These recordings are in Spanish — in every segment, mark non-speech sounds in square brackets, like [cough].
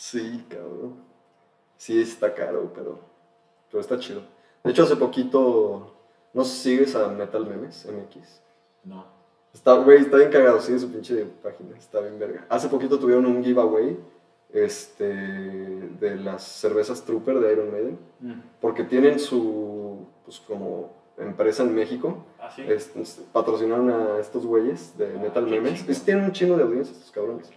Sí, cabrón. Sí, está caro, pero, pero está chido. De hecho, hace poquito, no sigues a Metal Memes, MX. No. Está, güey, está bien cagado, sigue su pinche página, está bien verga. Hace poquito tuvieron un giveaway este, de las cervezas Trooper de Iron Maiden, Mm. porque tienen su, pues como empresa en México, Ah, sí. este, patrocinaron a estos güeyes de Metal qué Memes. Pues tienen un chingo de audiencia estos cabrones.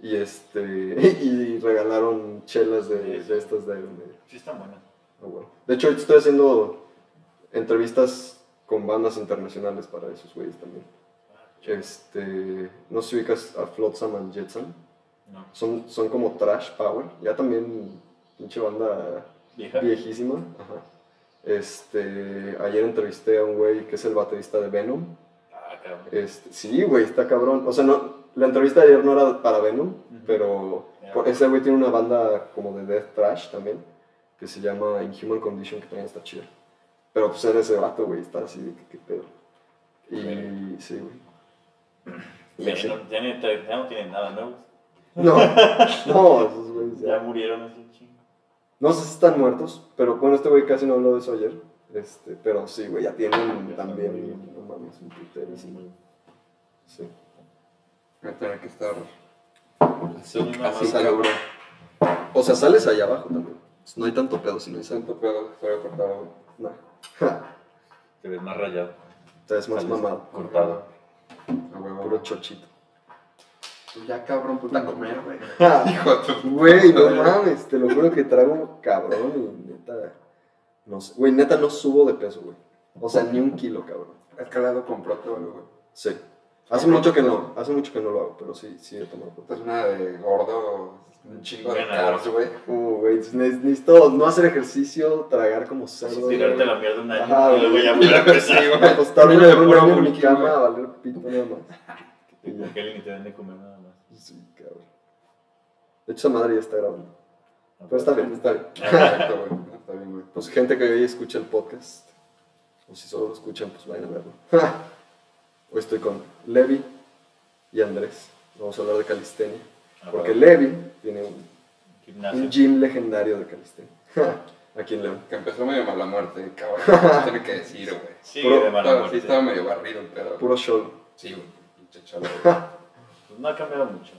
Y, este, [laughs] y regalaron chelas de, de estas de. Sí, están buenas. Ah, bueno. De hecho, estoy haciendo entrevistas con bandas internacionales para esos güeyes también. Este, no sé si ubicas a Flotsam and Jetsam. No. Son, son como trash power. Ya también pinche banda Vieja. viejísima. Ajá. Este, ayer entrevisté a un güey que es el baterista de Venom. Ah, cabrón. Este, sí, güey, está cabrón. O sea, no, la entrevista de ayer no era para Venom, pero Ya. por- ese güey tiene una banda como de death trash también, que se llama Inhuman Condition, que también está chida. Pero pues era ese vato, güey, está así de que qué pedo. Y sí, güey. Y Ya, así. no, ya, ni- ya no tienen nada nuevo. No, [laughs] no, esos güeyes Ya ya. murieron así chingo. No sé si están muertos, pero bueno, este güey casi no habló de eso ayer. Este, pero sí, güey, ya tienen también, no mames, un puterísimo. Sí. Voy a tener que estar así, cabrón. O sea, sales allá abajo también. No hay tanto pedo si no hay. Santo pedo, estoy cortado. No. Te ves más rayado. Te ves más Sales mamado. Cortado. A huevo. Puro chochito. Pues ya cabrón, puta a comer, güey. [laughs] Hijo de tu- Güey, no mames, te lo juro que trago cabrón y neta. No sé. Güey, neta no subo de peso, güey. O sea, ni un kilo, cabrón. Has calado con proto, güey. Sí. Hace mucho que no, hace mucho que no lo hago, pero sí, sí he tomado es una de gordo, un chingo de carbs, güey. Uh, güey, ne- necesito no hacer ejercicio, tragar como cerdo. Tirarte güey. la mierda un año Ajá, y luego güey. ya volver a empezar. Acostarme Niño de por un año en mi cama güey. a valer pito nada más. Porque alguien te den de comer nada más. Sí, cabrón. De hecho, esa madre ya está grabando. Pero está bien, está bien. Exacto, güey. Está bien, güey. Pues gente que hoy escucha el podcast, o si solo lo escuchan, pues vayan a verlo. [laughs] Hoy estoy con Levi y Andrés. Vamos a hablar de calistenia. Ah, Porque bueno. Levi tiene un, un gym legendario de calistenia. [laughs] Aquí en León. Que empezó medio mala muerte, cabrón. [laughs] Tiene que decir, güey. Sí, Puro- de mala Estaba- muerte. Sí, estaba medio barrido, pero. Puro show. Sí, güey. Pinche güey. [laughs] Pues no ha cambiado mucho.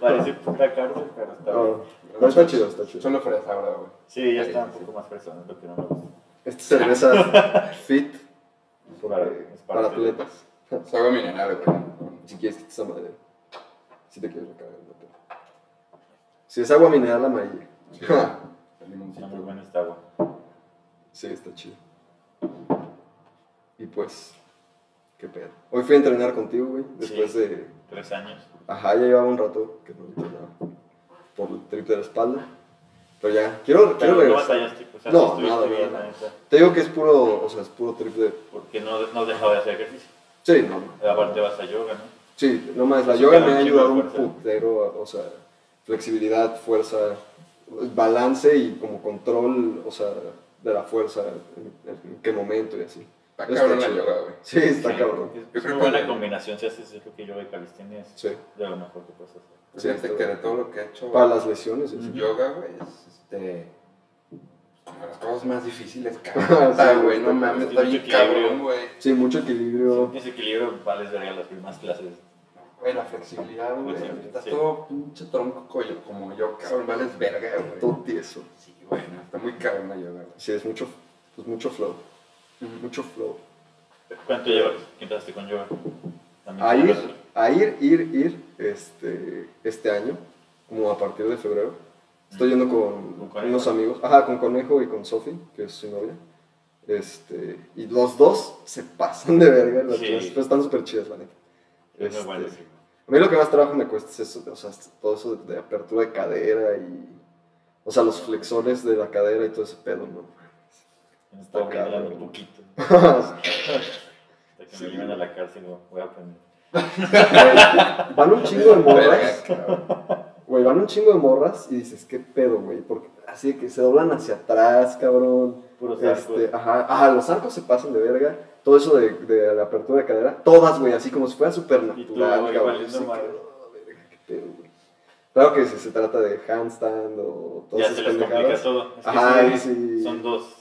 Parece puta cárcel, pero está bien. No, no, está chido, está chido. Solo fresa ahora, güey. Sí, ya está un sí. poco más persona, lo que no me gusta. Esta cerveza fit Para- atletas. Es [laughs] agua mineral, güey. Si quieres quitar esa madre. Si te quieres recargar. no te- Si es agua mineral amarilla. Sí. [laughs] El Está muy buena esta agua. Sí, está chido. Y pues, qué pedo. Hoy fui a entrenar contigo, güey. Después Sí. de. Tres años. Ajá, ya llevaba un rato que no entrenaba. Por el trip de la espalda. Pero ya, quiero, quiero Pero no regresar. batallaste, o sea, No, estuviste nada, bien, nada. Te digo que es puro, o sea, es puro trip de. Porque no, no dejaba de hacer ejercicio. Sí, no. Aparte vas a yoga, ¿no? Sí, no más, la yoga me ha ayudado un putero, o sea, flexibilidad, fuerza, balance y como control, o sea, de la fuerza, en, en qué momento y así. Está Está cabrón la chido. yoga, güey. Sí, está Sí, cabrón. Es, Yo es creo una que- buena combinación si haces eso que yoga y calistenia es Sí, de lo mejor que puedes hacer. Sí, Fíjate está que de bien. todo lo que he hecho, para las lesiones. así. yoga, güey, es este. De las cosas más difíciles, [laughs] Sí, cabrón. Güey, no mames, está bien cabrón, güey. Sí, mucho Si equilibrio. tienes equilibrio, vales verga las primeras clases. Güey, la flexibilidad, güey. Estás sí. todo pinche tronco coño, como yo, cabrón, vales verga, güey. Todo tieso. Sí, güey, no, está muy cabrón la yoga, güey. Sí, es mucho, pues mucho flow. Mucho flow. ¿Cuánto llevas que entraste con yoga? También A ir, ir, ir, este, este año, como a partir de febrero. Estoy yendo con ¿Con unos amigos, ajá, con Conejo y con Sofi, que es su novia. Este, y los dos se pasan de verga, las Sí. pero están súper chidas, la neta. Es muy Este, bueno, sí. A mí lo que más trabajo me cuesta es eso, o sea, todo eso de, de apertura de cadera y, o sea, los flexores de la cadera y todo ese pedo, ¿no? Me está un poquito. [laughs] Hasta que Sí. me lleven a la cárcel, voy a aprender. Güey, van un chingo de morras. Güey, van un chingo de morras y dices, ¿qué pedo, güey? Porque así de que se doblan hacia atrás, cabrón. Puros Este, arcos. ajá, ajá, los arcos se pasan de verga. Todo eso de, de la apertura de cadera, todas, güey, así como si fuera súper Y tú, cabrón. Así que, oh, verga, qué pedo, güey. Claro que si se trata de handstand o todas Ya se les complica pendejadas. todo. Es que Ajá, sí, sí. son dos,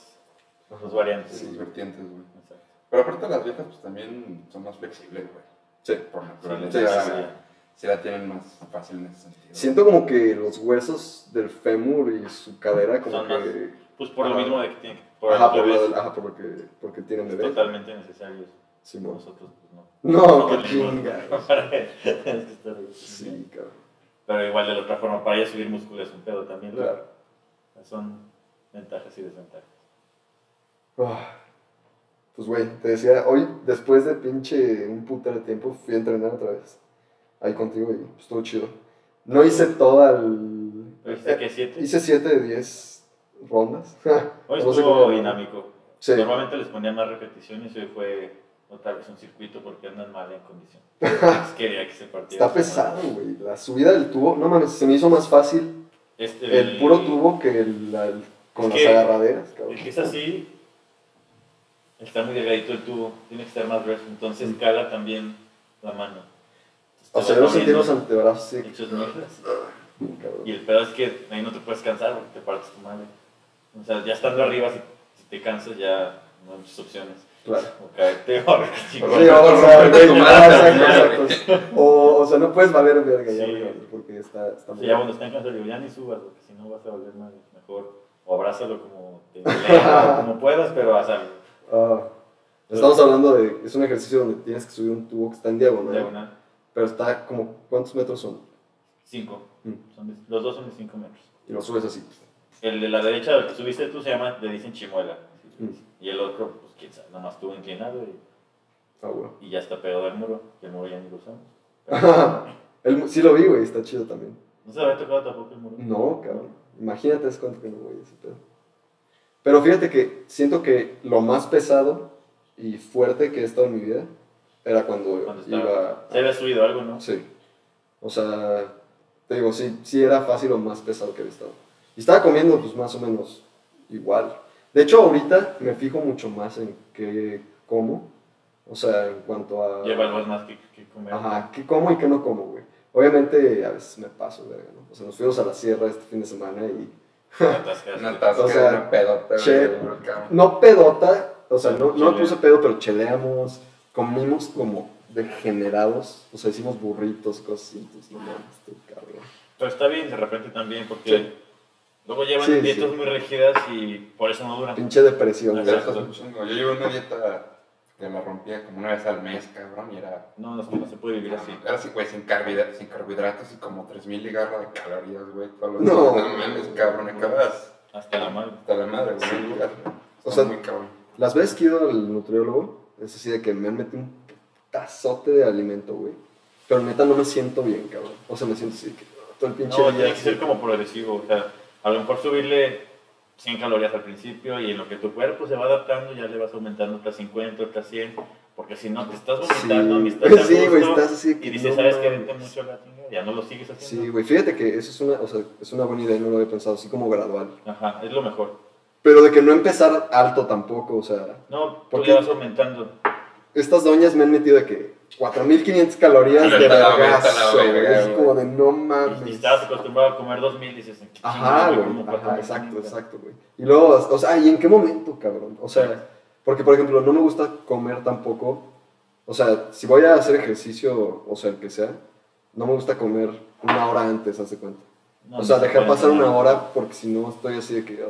dos variantes. Sí, vertientes, güey. Exacto. Pero aparte las viejas pues también son más flexibles, güey. Sí. Por Sí, naturaleza. sí, sí. sí la tienen más fácil en ese sentido. Siento como que los huesos del fémur y su cadera como Son que... Pues por lo Ajá. mismo de que tienen que. Por Ajá, por, lo del- ajá, por lo que, porque tienen es bebé. totalmente necesario. Simón. Nosotros, pues no. No, qué tenemos chinga. [laughs] para- Tienes que estar ahí. Sí, cabrón. Pero igual de la otra forma, para ella subir músculo es un pedo también. ¿no? Claro. Son ventajas y desventajas. Ah, Pues, güey, te decía, hoy, después de pinche un putero de tiempo, fui a entrenar otra vez. Ahí contigo y pues, estuvo chido. No hice toda el... ¿Viste que siete? Hice 7 de 10 rondas. [laughs] Hoy No estuvo dinámico. Sí. Normalmente les ponían más repeticiones y hoy fue otra vez un circuito porque andan mal en condición. [laughs] Entonces quería que se partiera. Está pesado, güey. La subida del tubo, no mames, se me hizo más fácil Este, el puro tubo que el, con Es las que- agarraderas, cabrón. El que es así, está muy delgadito el tubo, tiene que estar más grueso, entonces cala también la mano. O sea, yo sentí los antebrazos. Hechos mierdas. cabrón. Y el pedo es que ahí no te puedes cansar porque te partes tu madre. O sea, ya estando arriba, si, si te cansas, ya no hay muchas opciones. Claro. O caerte [laughs] o Sí, o sea, [laughs] tu ah, madre. O, o sea, no puedes valer verga ya, Sí. porque está, está O muy... sea, ya cuando cansados, digo, ya ni subas, porque si no vas a volver mal. Mejor, o abrázalo como, te, [laughs] como puedas, pero haz algo. Ah, estamos hablando de... Es un ejercicio donde tienes que subir un tubo que está en diagonal. Diagonal. Pero está como... ¿Cuántos metros son? 5. Mm. los dos son de 5 metros. Y lo subes así. El de la derecha, el que subiste tú, se llama, le dicen chimuela. Mm. Y el otro, pues quién sabe, nomás estuvo inclinado y, Ah, güey. y ya está pegado al muro. Y el muro ya ni lo usamos. [laughs] El mu- sí lo vi, güey, está chido también. No se había tocado tampoco el muro. No, cabrón. Imagínate hace cuánto que no voy a ese pedo. Pero fíjate que siento que lo más pesado y fuerte que he estado en mi vida era cuando, Cuando estaba- iba... Se había subido algo, ¿no? Sí. O sea, te digo, sí, sí era fácil o más pesado que había estado. Y estaba comiendo pues más o menos igual. De hecho, ahorita me fijo mucho más en qué como. O sea, en cuanto a... Evalúas más que, que comer. Ajá, qué como y qué no como, güey. Obviamente a veces me paso, verga, ¿no? O sea, nos fuimos a la sierra este fin de semana y... Una tasca, O sea, una pedota, che-. No pedota, o sea, no, no me puse pedo, pero cheleamos, comimos como degenerados, o sea, hicimos burritos, entonces no mames, tú, cabrón. Pero está bien de repente también, porque Sí. luego llevan Sí, dietas sí. muy rígidas y por eso no duran. Pinche depresión, chingo. Yo llevo una dieta que la rompía como una vez al mes, cabrón, y era... No, es que no se puede vivir así. Era así, güey, sin, carbohidratos, sin carbohidratos y como 3000 ligarras de calorías, güey. todos los No. días. No mames, cabrón, acabas Hasta la madre. hasta la madre, güey. Sí. O sea, muy cabrón. Las veces que he ido al nutriólogo, es así de que me han metido un tazote de alimento, güey. Pero neta no me siento bien, cabrón. O sea, me siento así que ah, todo el pinche No, día tiene que ser como progresivo. O sea, a lo mejor subirle 100 calorías al principio y en lo que tu cuerpo se va adaptando ya le vas aumentando otras 50, otras 100. Porque si no te estás vomitando Sí. estás Sí, güey, estás así que Y dices, no ¿sabes qué? mames. Vente mucho la chinga, ya no lo sigues haciendo. Sí, güey, fíjate que eso es una, o sea, es una buena idea, no lo había pensado, así como gradual. Ajá, es lo mejor. Pero de que no empezar alto tampoco, o sea, No, tú ¿Por le vas aumentando. estas doñas me han metido de que 4500 calorías de Vete a la- vergazo, Es como de no Y, y mames. estabas acostumbrado a comer 2000 y dices, ¿qué Ajá, güey. como Ajá, 4000, exacto, exacto, güey. Y luego, o sea, ¿y en qué momento, cabrón? O sea, porque por ejemplo, no me gusta comer tampoco. O sea, si voy a hacer ejercicio, o sea, el que sea, no me gusta comer una hora antes, hace cuenta. No, o sea, dejar pasar una hora porque si no estoy así de que. ah.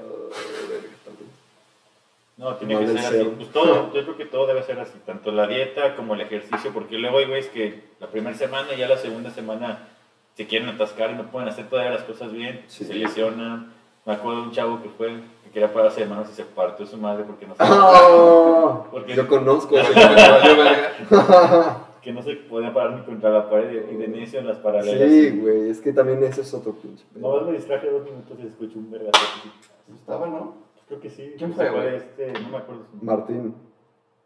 No, tiene Mal que ser así. Pues todo, yo creo que todo debe ser así, tanto la dieta como el ejercicio, porque luego hay güeyes que la primera semana y ya la segunda semana se quieren atascar y no pueden hacer todavía las cosas bien, Sí. se lesionan. Me acuerdo de un chavo que fue, que quería pararse de manos y se partió su madre porque no se, Ah, Porque- Yo conozco. [laughs] Valió verga. [laughs] que no se podía parar ni contra la pared y de necio en las paralelas. Sí, y- güey, es que también ese es otro pinche. No, me distraje dos minutos y escuché un vergazo. así. Estaba, ¿no? Creo que sí. ¿Quién no fue, güey? es Este, no me acuerdo. su nombre. Martín.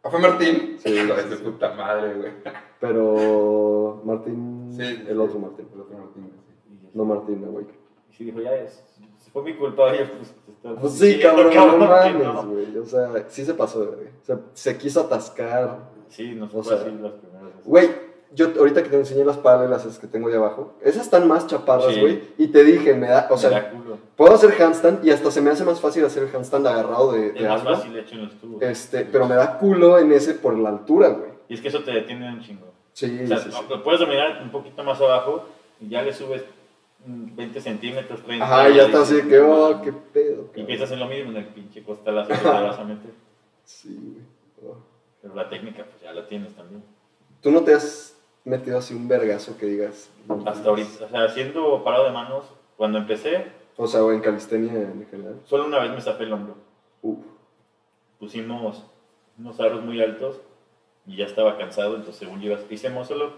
¿Ah, fue Martín? Sí, Hijo de su sí. puta madre, güey. Pero Martín. Sí, el otro Martín. El otro Martín, sí. Ya No Martín, güey. Y sí dijo, ya es, si fue mi culpa, yo pues, te estoy Pues sí, cabrón, no mames, no. güey. O sea, sí se pasó verga. O sea, se quiso atascar. Sí, nos fue así las primeras veces. Güey, yo ahorita que te enseñé las paralelas que tengo ahí abajo, esas están más chaparras, Sí. güey. Y te dije, me da, o sea, da puedo hacer handstand y hasta se me hace más fácil hacer el handstand agarrado de, Es de más algo. fácil hecho en los tubos. Este, pero me da culo en ese por la altura, güey. Y es que eso te detiene un chingo. Sí, O sea, sí, sí. lo puedes dominar un poquito más abajo y ya le subes mm, 20 centímetros, 30. Ajá, ya está así que, "No oh, mames". qué pedo. Y empiezas en lo mismo, en el pinche costalazo que te vas a meter. Sí, güey. Oh. Pero la técnica, pues ya la tienes también. ¿Tú no te has metido así un vergazo que digas? Hasta ahorita, o sea, haciendo parado de manos, cuando empecé, O sea, o en calistenia en general. solo una vez me zafé el hombro. Uf. Pusimos unos aros muy altos y ya estaba cansado, entonces según yo iba- hice muscle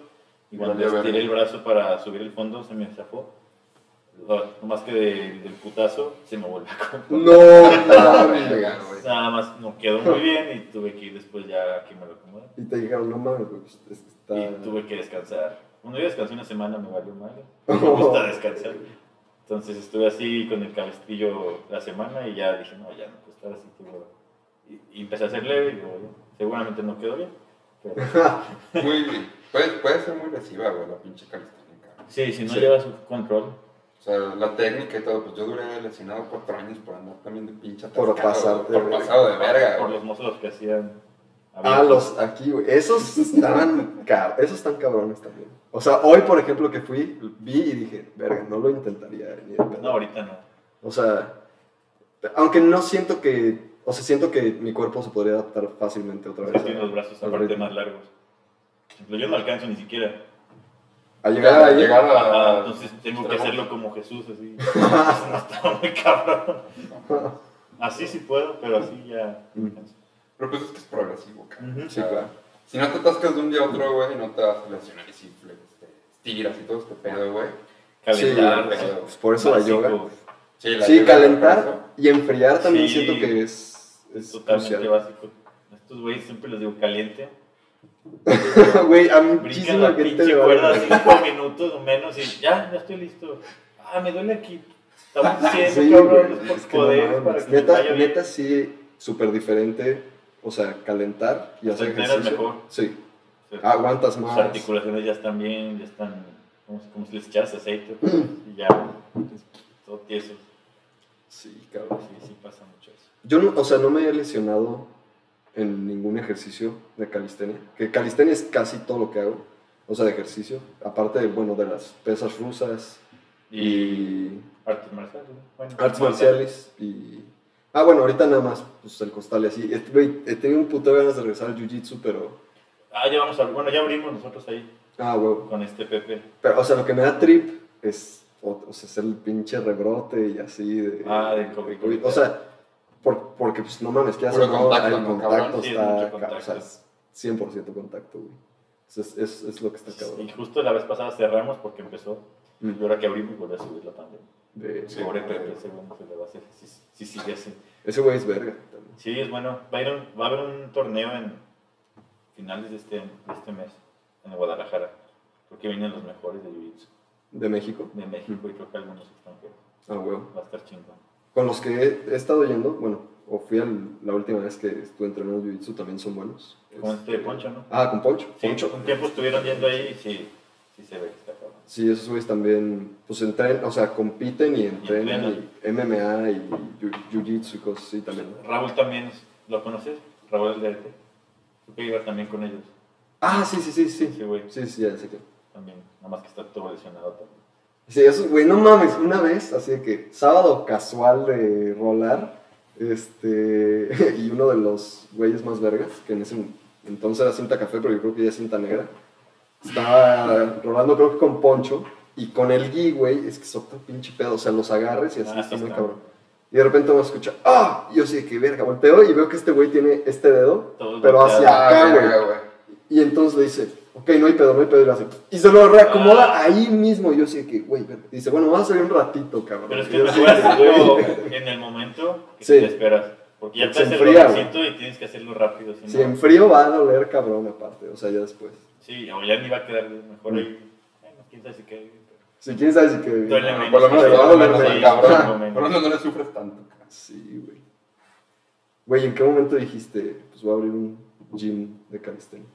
y cuando estiré el brazo para subir el fondo se me zafó. No más que de- del putazo se me volvió a acomodar. No mames. [laughs] Nada más no quedó muy bien y tuve que ir después ya a que me lo acomodara. Y te dijeron, no mames, pues, está... Y tuve que descansar. Cuando yo descansé una semana me valió mal. [laughs] Me gusta descansar. Entonces estuve así con el cabestrillo la semana y ya dije, no, ya no puedo estar así. tipo, Y, y empecé a hacer leve y digo, "Oye, seguramente no quedó bien. Pero, [laughs] Muy, puede, puede ser muy lesiva, güey, la pinche calistenia, sí, si no Sí. llevas control. O sea, la técnica y todo, pues yo duré lesionado cuatro años por andar también de pinche Por atascado, pasarte Por de pasado de verga, Por los mozos que hacían. Ah, los aquí, güey. Esos estaban cab- esos están cabrones también. O sea, hoy, por ejemplo, que fui, vi y dije, verga, no lo intentaría ni. No, ahorita no. O sea, aunque no siento que, o sea, siento que mi cuerpo se podría adaptar fácilmente otra Es vez. que tiene los brazos aparte más largos. Por yo no alcanzo ni siquiera. A llegar ahí. llegar a- Ajá, entonces tengo que hacerlo como Jesús, así. [laughs] [laughs] no está muy cabrón. Así sí puedo, pero así ya. Mm. Pero pues es que es progresivo, cabrón. Ujú. O Sí, claro. Si no te atascas de un día a otro, güey, no te vas a lesionar y si este, estiras y todo este pedo, güey. Calentar, Sí, eso, pues por eso la básico, yoga. Sí, la Sí, yoga, calentar y enfriar también Sí. siento que es, Es es totalmente crucial. básico. A estos güeyes siempre les digo caliente. [laughs] Güey, a muchísima la gente a- cuerda cinco minutos o menos y ya, ya estoy listo. Ah, me duele aquí. Estamos haciendo, [laughs] Sí, cabrón, güey, es por es que no poder, para que neta, vaya bien. neta sí, súper diferente. O sea, calentar y hacer ejercicio. mejor. Sí, O sea, aguantas más. articulaciones ya están bien, ya están, como, como si les echas aceite [clears throat] y ya, todo tieso. Sí, cabrón. Sí, sí pasa mucho eso. Yo, no, o sea, no me he lesionado en ningún ejercicio de calistenia. Que calistenia es casi todo lo que hago. O sea, de ejercicio. Aparte, de, bueno, de las pesas rusas Y, y artes marciales. ¿no? Bueno, artes marciales y... Ah, bueno, ahorita nada más, pues el costal y así. He tenido un puto de ganas de regresar al jiu-jitsu, pero... Ah, ya vamos a bueno, ya abrimos nosotros ahí Ah, huevo. con este Pepe. Pero, o sea, lo que me da trip es, o, o sea, es el pinche rebrote y así. De, Ah, de. COVID. O sea, por- porque, pues, no mames, que Puro no, contacto, el ¿no, contacto cabrón? Está, contacto. o sea, es 100% contacto, güey. Es, es, es lo que está Y cabrón. justo la vez pasada cerramos porque empezó. Mm. Y ahora que abrimos volvió a subir la pandemia. De- Sí. Pobre Pepe, no se le va a hacer. Sí, sí, sigue así. ese güey es verga también. Sí, es bueno. Va a, ir un- va a haber un torneo en finales de este, de este mes en Guadalajara. Creo que vienen los mejores de Jiu-Jitsu De México. de México y creo que algunos extranjeros. Ah, huevo. Va a estar chingón. Con los que he, estado yendo, bueno, o fui al- la última vez que estuve entrenando jiu-jitsu, también son buenos. Con este Poncho, ¿no? Ah, con Poncho. Sí, Poncho. un tiempo estuvieron yendo ahí y sí, sí se ve que está. Sí, esos güeyes también, pues entrenan, o sea, compiten y entrenan, y MMA y jiu- jiu-jitsu y cosas así también. ¿no? Raúl también, ¿lo conoces? Raúl el de Arete. Creo que también con ellos. Ah, sí, sí, sí, sí. Sí, güey. Sí, sí, ya sé que. También, nada más que está todo lesionado también. Sí, eso, güey, no mames, una vez, así de que sábado casual de rolar, este, [laughs] y uno de los güeyes más vergas, que en ese entonces era cinta café, pero yo creo que ya es cinta negra, estaba rolando creo que con Poncho, y con el gui, güey, es que es otro pinche pedo, o sea, los agarres y así Ah, está muy cabrón. Y de repente me escucha, ¡ah! Y yo sí que verga, volteo y veo que este güey tiene este dedo, Todo pero volteado. hacia acá, güey. Y entonces le dice, ok, no hay pedo, no hay pedo, y le hace, y se lo reacomoda ahí mismo. Y yo así que, güey, dice, bueno, vamos a salir un ratito, cabrón. Pero es que de que, hacerlo güey, en el momento que Sí. te esperas. Porque ya te hace el enfría, dolorcito y tienes que hacerlo rápido. Si Si no- en frío va a doler, cabrón, aparte, o sea, ya después. Sí, o ya ni va a quedar mejor Mm. ahí. Bueno, quién sabe si queda bien. pero- Si quién sabe si que... Duele Bueno, menos, por lo menos te va a doler cabrón. Por lo menos no le sufres tanto. cabrón. Sí, güey. Güey, ¿en qué momento dijiste, pues voy a abrir un gym de calistenia?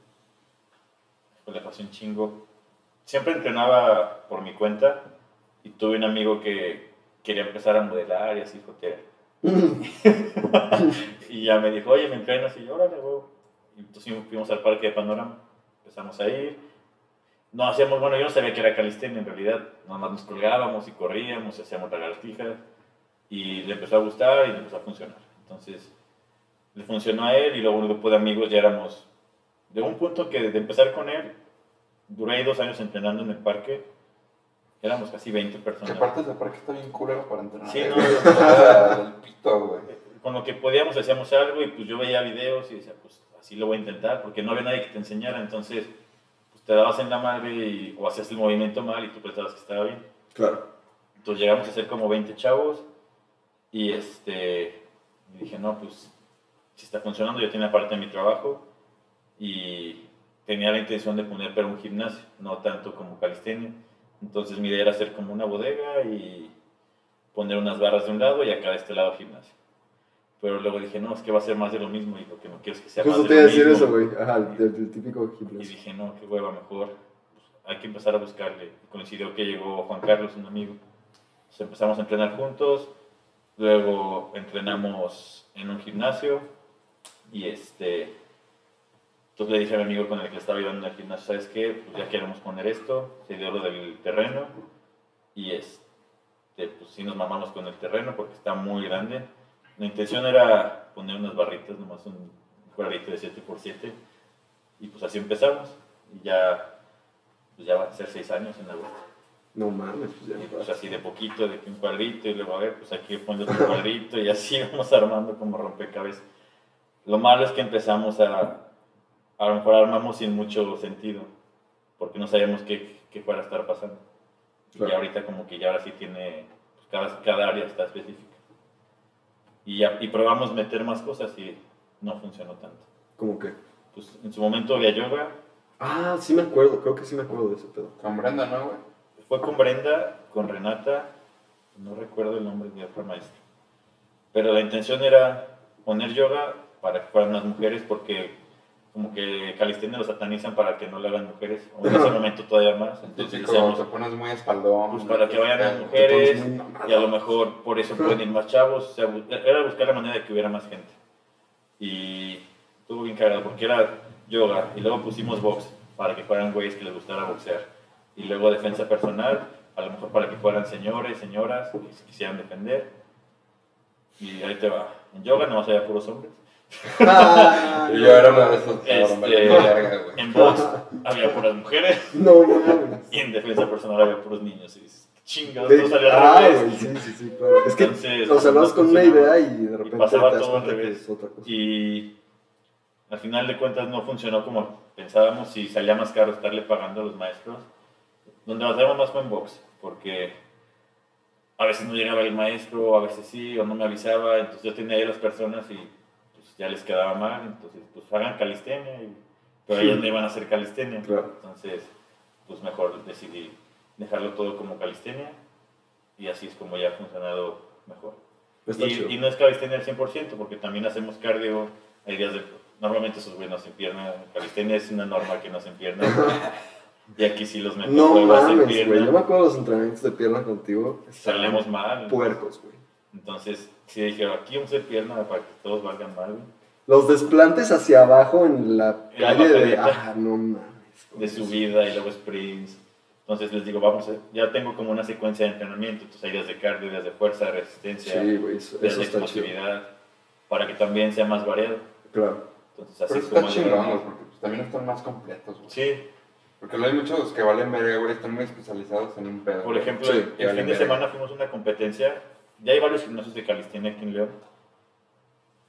Pues le pasé un chingo. Siempre entrenaba por mi cuenta y tuve un amigo que quería empezar a modelar y así jotear. [laughs] y ya me dijo, oye, me entrenas y yo, órale, güey. Y entonces fuimos al parque de Panorama, empezamos a ir. No hacíamos, bueno, yo no sabía que era calistenia en realidad, nada más nos colgábamos y corríamos, hacíamos lagartijas y le empezó a gustar y le empezó a funcionar. Entonces, le funcionó a él y luego un grupo de amigos ya éramos, de un punto que de empezar con él, duré ahí dos años entrenando en el parque, éramos casi 20 Que personas. aparte ese parque está bien culero para entrenar. Sí, [laughs] eh, no, del pito, güey. Con lo que podíamos hacíamos algo y pues yo veía videos y decía, pues así lo voy a intentar, porque no había nadie que te enseñara, entonces pues te dabas en la madre y- o hacías el movimiento mal y tú pensabas que estaba bien. Claro. Entonces llegamos a ser como 20 chavos y este y dije, no, pues si está funcionando, yo tenía parte de mi trabajo y tenía la intención de poner pero un gimnasio, no tanto como calistenia. Entonces mi idea era hacer como una bodega y poner unas barras de un lado y acá de este lado gimnasio. Pero luego dije, no, es que va a ser más de lo mismo y lo que no quiero es que sea Justo más te iba a decir mismo. eso, güey. Ajá, el, el típico Y gimnasio. dije, no, qué hueva, mejor. pues, hay que empezar a buscarle. Y coincidió que llegó Juan Carlos, un amigo. Entonces empezamos a entrenar juntos. Luego entrenamos en un gimnasio. Y este. Entonces le dije a mi amigo con el que le estaba ayudando en el gimnasio, ¿sabes qué? Pues ya queremos poner esto. Se dio lo del terreno. Y este, pues sí nos mamamos con el terreno porque está muy grande. La intención era poner unas barritas, nomás un cuadrito de 7x7. Y pues así empezamos. Y ya, pues ya van a ser seis años en la vuelta. No mames, pues ya. Y pues así de poquito, de que un cuadrito, y luego a ver, pues aquí pones otro cuadrito, y así [laughs] vamos armando como rompecabezas. Lo malo es que empezamos a, a lo mejor armamos sin mucho sentido, porque no sabíamos qué, qué fuera a estar pasando. Claro. Y ahorita como que ya ahora sí tiene, pues cada, cada área está específica. Y, ya, y probamos meter más cosas y no funcionó tanto. ¿Cómo que? Pues en su momento había yoga, Ah, sí me acuerdo, creo que sí me acuerdo de ese pedo. Con Brenda, ¿no, güey? Fue con Brenda, con Renata, no recuerdo el nombre de otra maestra. Pero la intención era poner yoga para que fueran las mujeres, porque como que calistenia lo satanizan para que no lo hagan mujeres, o en ese momento todavía más. Entonces Típico, decíamos, te pones muy espaldón. pues para que vayan las mujeres, y a lo mejor por eso pueden ir más chavos. O sea, era buscar la manera de que hubiera más gente. Y estuvo bien cagado, porque era yoga, y luego pusimos box, para que fueran güeyes que les gustara boxear. Y luego defensa personal, a lo mejor para que fueran señores, señoras, que se quisieran defender. Y ahí te va. En yoga no vas a ver puros hombres. Ah, Y yo era uno de esos Este, güey. En box había puras mujeres. [laughs] No mames. Y en defensa personal había puros niños. Y dices, chingados, De- todo salió ah, al revés. sí, sí, sí, claro. Es que, Entonces, o sea, vas no con una idea y de repente pasaba te todo al revés. es otra cosa. Y al final de cuentas no funcionó como pensábamos y salía más caro estarle pagando a los maestros. Donde batallamos más fue en box, porque a veces no llegaba el maestro, a veces sí, o no me avisaba, entonces yo tenía ahí a las personas y ya les quedaba mal, entonces pues hagan calistenia, y, pero ellos no iban a hacer calistenia. Claro. Entonces, pues mejor decidí dejarlo todo como calistenia y así es como ya ha funcionado mejor. Y, y no es calistenia al 100%, porque también hacemos cardio, hay días de... Normalmente esos güeyes no hacen pierna, calistenia es una norma que no hacen pierna. [laughs] y aquí sí los meto No mames, güey. Yo me acuerdo de los entrenamientos de pierna contigo. Salemos mal. Puercos, güey. Entonces, sí dije, aquí vamos a hacer pierna para que todos valgan mal. güey. Los desplantes hacia abajo en la En la calle de. bajadita. Ah, no mames. De subida y luego sprints. Entonces les digo, vamos a... Ya tengo como una secuencia de entrenamiento. Entonces hay días de cardio, días de fuerza, de resistencia, Sí, güey, eso, eso de está chido. Para que también sea más variado. Claro. Entonces así Pero es está como... chingón, güey, porque pues, también están más completos, güey. Sí, Porque luego hay muchos que valen verga, güey, están muy especializados en un pedo. Por ejemplo, Sí, el y fin de verga. semana fuimos a una competencia. Ya hay varios gimnasios de calistenia aquí en León.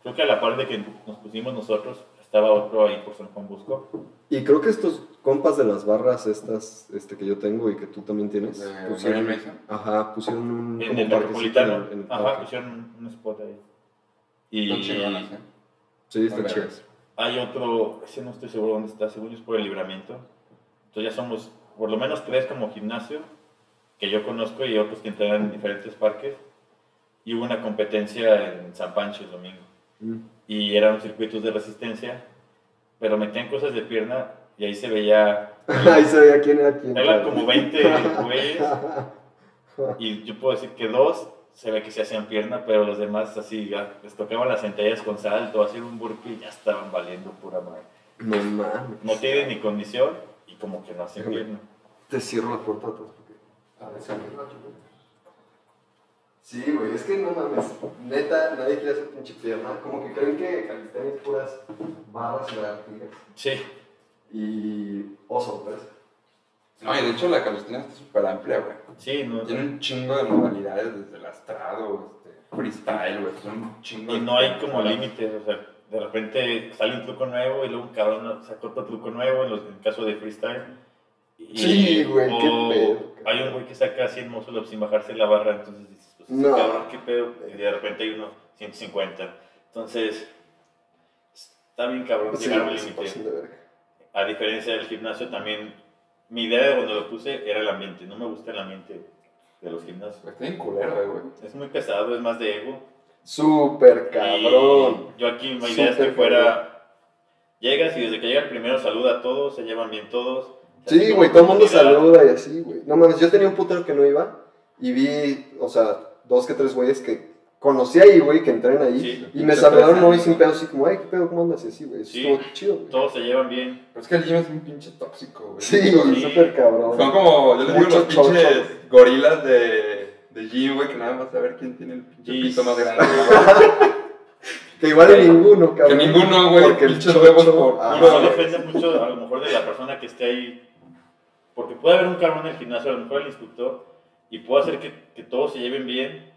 Creo que a la par de que nos pusimos nosotros, estaba otro ahí por San Juan Busco. Y creo que estos compas de las barras estas este, que yo tengo y que tú también tienes, ¿De pusieron, Marian Mason? ajá, pusieron un En el Metropolitano. en el- Ajá, parque. pusieron un spot ahí. Están Y chingonas, ¿eh? Sí, está chido. hay otro, ese no estoy seguro dónde está, según yo es por el libramiento. Entonces ya somos por lo menos tres como gimnasio, que yo conozco, y otros que entrenan en diferentes parques. Y hubo una competencia en San Pancho el domingo. Mm. y eran circuitos de resistencia, pero metían cosas de pierna y ahí se veía, [laughs] Ahí se veía quién era quién. eran como 20 güeyes, [laughs] y yo puedo decir que dos se ve que se hacían pierna, pero los demás así, ya les tocaban las sentadillas con salto, hacían un burpee y ya estaban valiendo pura madre. No mames. No tienen ni condición y como que no hacen pierna. Te cierro la puerta atrás. porque- A ver, sí. Güey, es que no mames. Neta, nadie quiere hacer pinche pierna. Como que creen que calistenia es puras barras y lagartijas. Sí, Y. Oh, sorpresa. No, y de hecho la calistenia está súper amplia, güey. sí, no, Tiene un chingo de modalidades, desde el astrado, este, freestyle, güey. Son un chingo y no hay como límites, o sea, de repente sale un truco nuevo y luego un cabrón saca otro truco nuevo en, los, en el caso de freestyle. Y- Sí, güey, qué pedo. Hay un güey que saca 100 muscle ups sin bajarse la barra, entonces ese No. cabrón, qué pedo, y de repente hay uno 150. Entonces, está bien cabrón Sí, llegar a un se límite. A diferencia del gimnasio, también mi idea de cuando lo puse era el ambiente. No me gusta el ambiente de los gimnasios. Está bien culero, güey. Es muy pesado, es más de ego. Súper cabrón. Y yo aquí mi idea es que fuera. Llegas y desde que llega el primero saluda a todos, se llevan bien todos. Sí, güey, todo el mundo saluda y así, güey. No mames, yo tenía un putero que no iba y vi, o sea, dos que tres güeyes que conocí ahí, güey, que entran ahí. Sí, y me saludaron hoy sin pedo, así como, ay, qué pedo, ¿cómo andas? Y así, güey. Eso Sí. estuvo chido, güey. todos se llevan bien. Pero es que el gym es un pinche tóxico, güey. Sí, sí. súper cabrón. Son como, yo les digo, los pinches chocho. gorilas de, de gym, güey, que nada más a ver quién tiene el pinche Sí. pito más grande, güey. [laughs] Que igual de ninguno, Que cabrón. ninguno, güey, Porque el pinches huevos por Ah, Y güey. depende mucho, a lo mejor, de la persona que esté ahí. Porque puede haber un cabrón en el gimnasio, a lo mejor el instructor, y puede hacer que, que todos se lleven bien,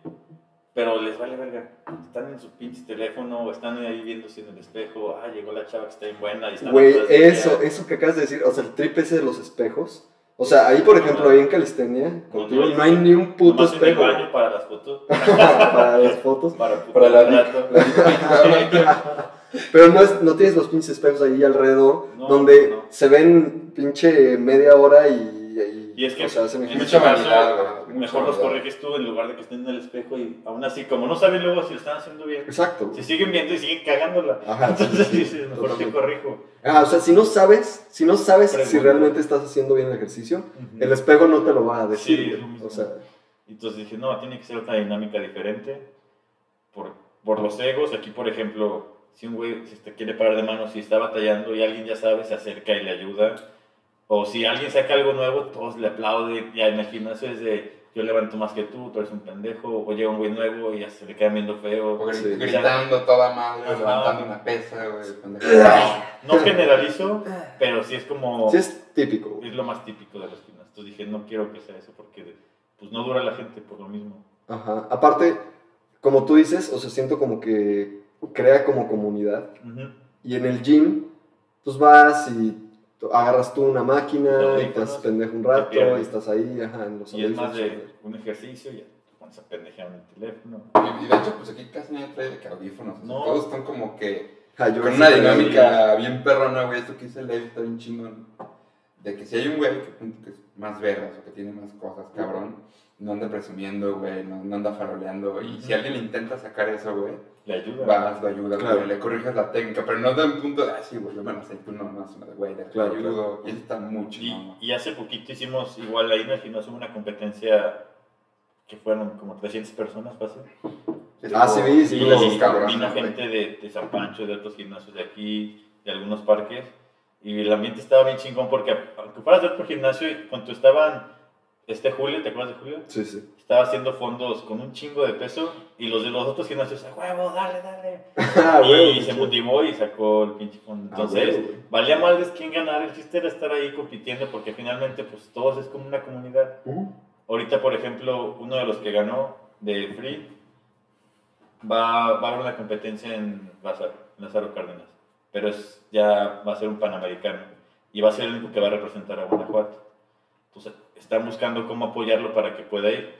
pero les vale verga. Están en su pinche teléfono, o están ahí viéndose en el espejo. Ah, llegó la chava que está bien buena. Y están Güey, de eso, eso que acabas de decir, o sea, el trip ese de los espejos. O sea, ahí, por ejemplo, ahí en Calistenia, contigo, no hay ni un puto en espejo baño para las fotos. [laughs] para las fotos. Para, Para la rato. [laughs] Pero no, es, no tienes los pinches espejos ahí alrededor, No, donde no. se ven pinche media hora y... y, Y es que o sea, en ejercicio. ese Mucha caso, güey, mejor los corriges tú en lugar de que estén en el espejo y aún así, como no saben luego si lo están haciendo bien, Exacto. se siguen viendo y siguen cagándola. Ajá, sí, Entonces sí, dices, mejor te corrijo. Ah, o sea, si no sabes, si no sabes si realmente estás haciendo bien el ejercicio, el espejo no te lo va a decir. Sí, o sea, Entonces dije, no, tiene que ser otra dinámica diferente por, por los egos. Aquí, por ejemplo, si un güey se te quiere parar de manos y está batallando y alguien ya sabe, se acerca y le ayuda. O si alguien saca algo nuevo, todos le aplauden. Ya en el gimnasio es de, yo levanto más que tú, tú eres un pendejo. O llega un güey nuevo y ya se le quedan viendo feo. O Sí. Gritando toda madre, Ajá. levantando una pesa, güey. No generalizo, pero sí es como... sí es típico. güey. Es lo más típico de los gimnasios. Entonces dije, no quiero que sea eso porque pues no dura la gente por lo mismo. Ajá. Aparte, como tú dices, o sea, siento como que crea como comunidad. Ujú. Y en el gym, pues vas y agarras tú una máquina y te haces pendejo un rato y estás ahí, ajá, en los Y es más de un ejercicio y ya te pones a pendejear en el teléfono. Y, y de hecho, pues aquí casi nadie trae de que audífonos. o sea, No. Todos están como que Ah, yo con una dinámica bien perrona, güey. Esto que dice Levi está bien chingón. De que si hay un güey que, que es más vergas o que tiene más cosas, cabrón, no anda presumiendo, güey, no, no anda faroleando. Y si alguien intenta sacar eso, güey, Le ayuda. vas, lo ayudas, Claro. güey, le corriges la técnica, pero no de un punto de, ah, sí, güey, yo me la sé, tú no, de, güey, te Claro, ayudo. Y eso está muy Y, y hace poquito hicimos, igual ahí en el gimnasio, una competencia que fueron como 300 personas fácil. Ah, sí, vi, sí, y cabrones, vino güey. gente de, de San Pancho, de otros gimnasios de aquí, de algunos parques. Y el ambiente estaba bien chingón porque aunque fueras de otro gimnasio, cuando estaban, este Julio, ¿te acuerdas de Julio? Sí, sí. Estaba haciendo fondos con un chingo de peso y los de los otros gimnasios, ¡a huevo, dale, dale! [laughs] Ah, y se motivó y sacó el pinche fondo. Ah, Entonces, güey, güey. valía madres quién ganara, el chiste era estar ahí compitiendo porque finalmente pues todos es como una comunidad. Ujú. Ahorita, por ejemplo, uno de los que ganó de Free va, va a haber una competencia en Lázaro, en Lázaro Cárdenas, pero es, ya va a ser un panamericano y va a ser el único que va a representar a Guanajuato. Entonces, están buscando cómo apoyarlo para que pueda ir.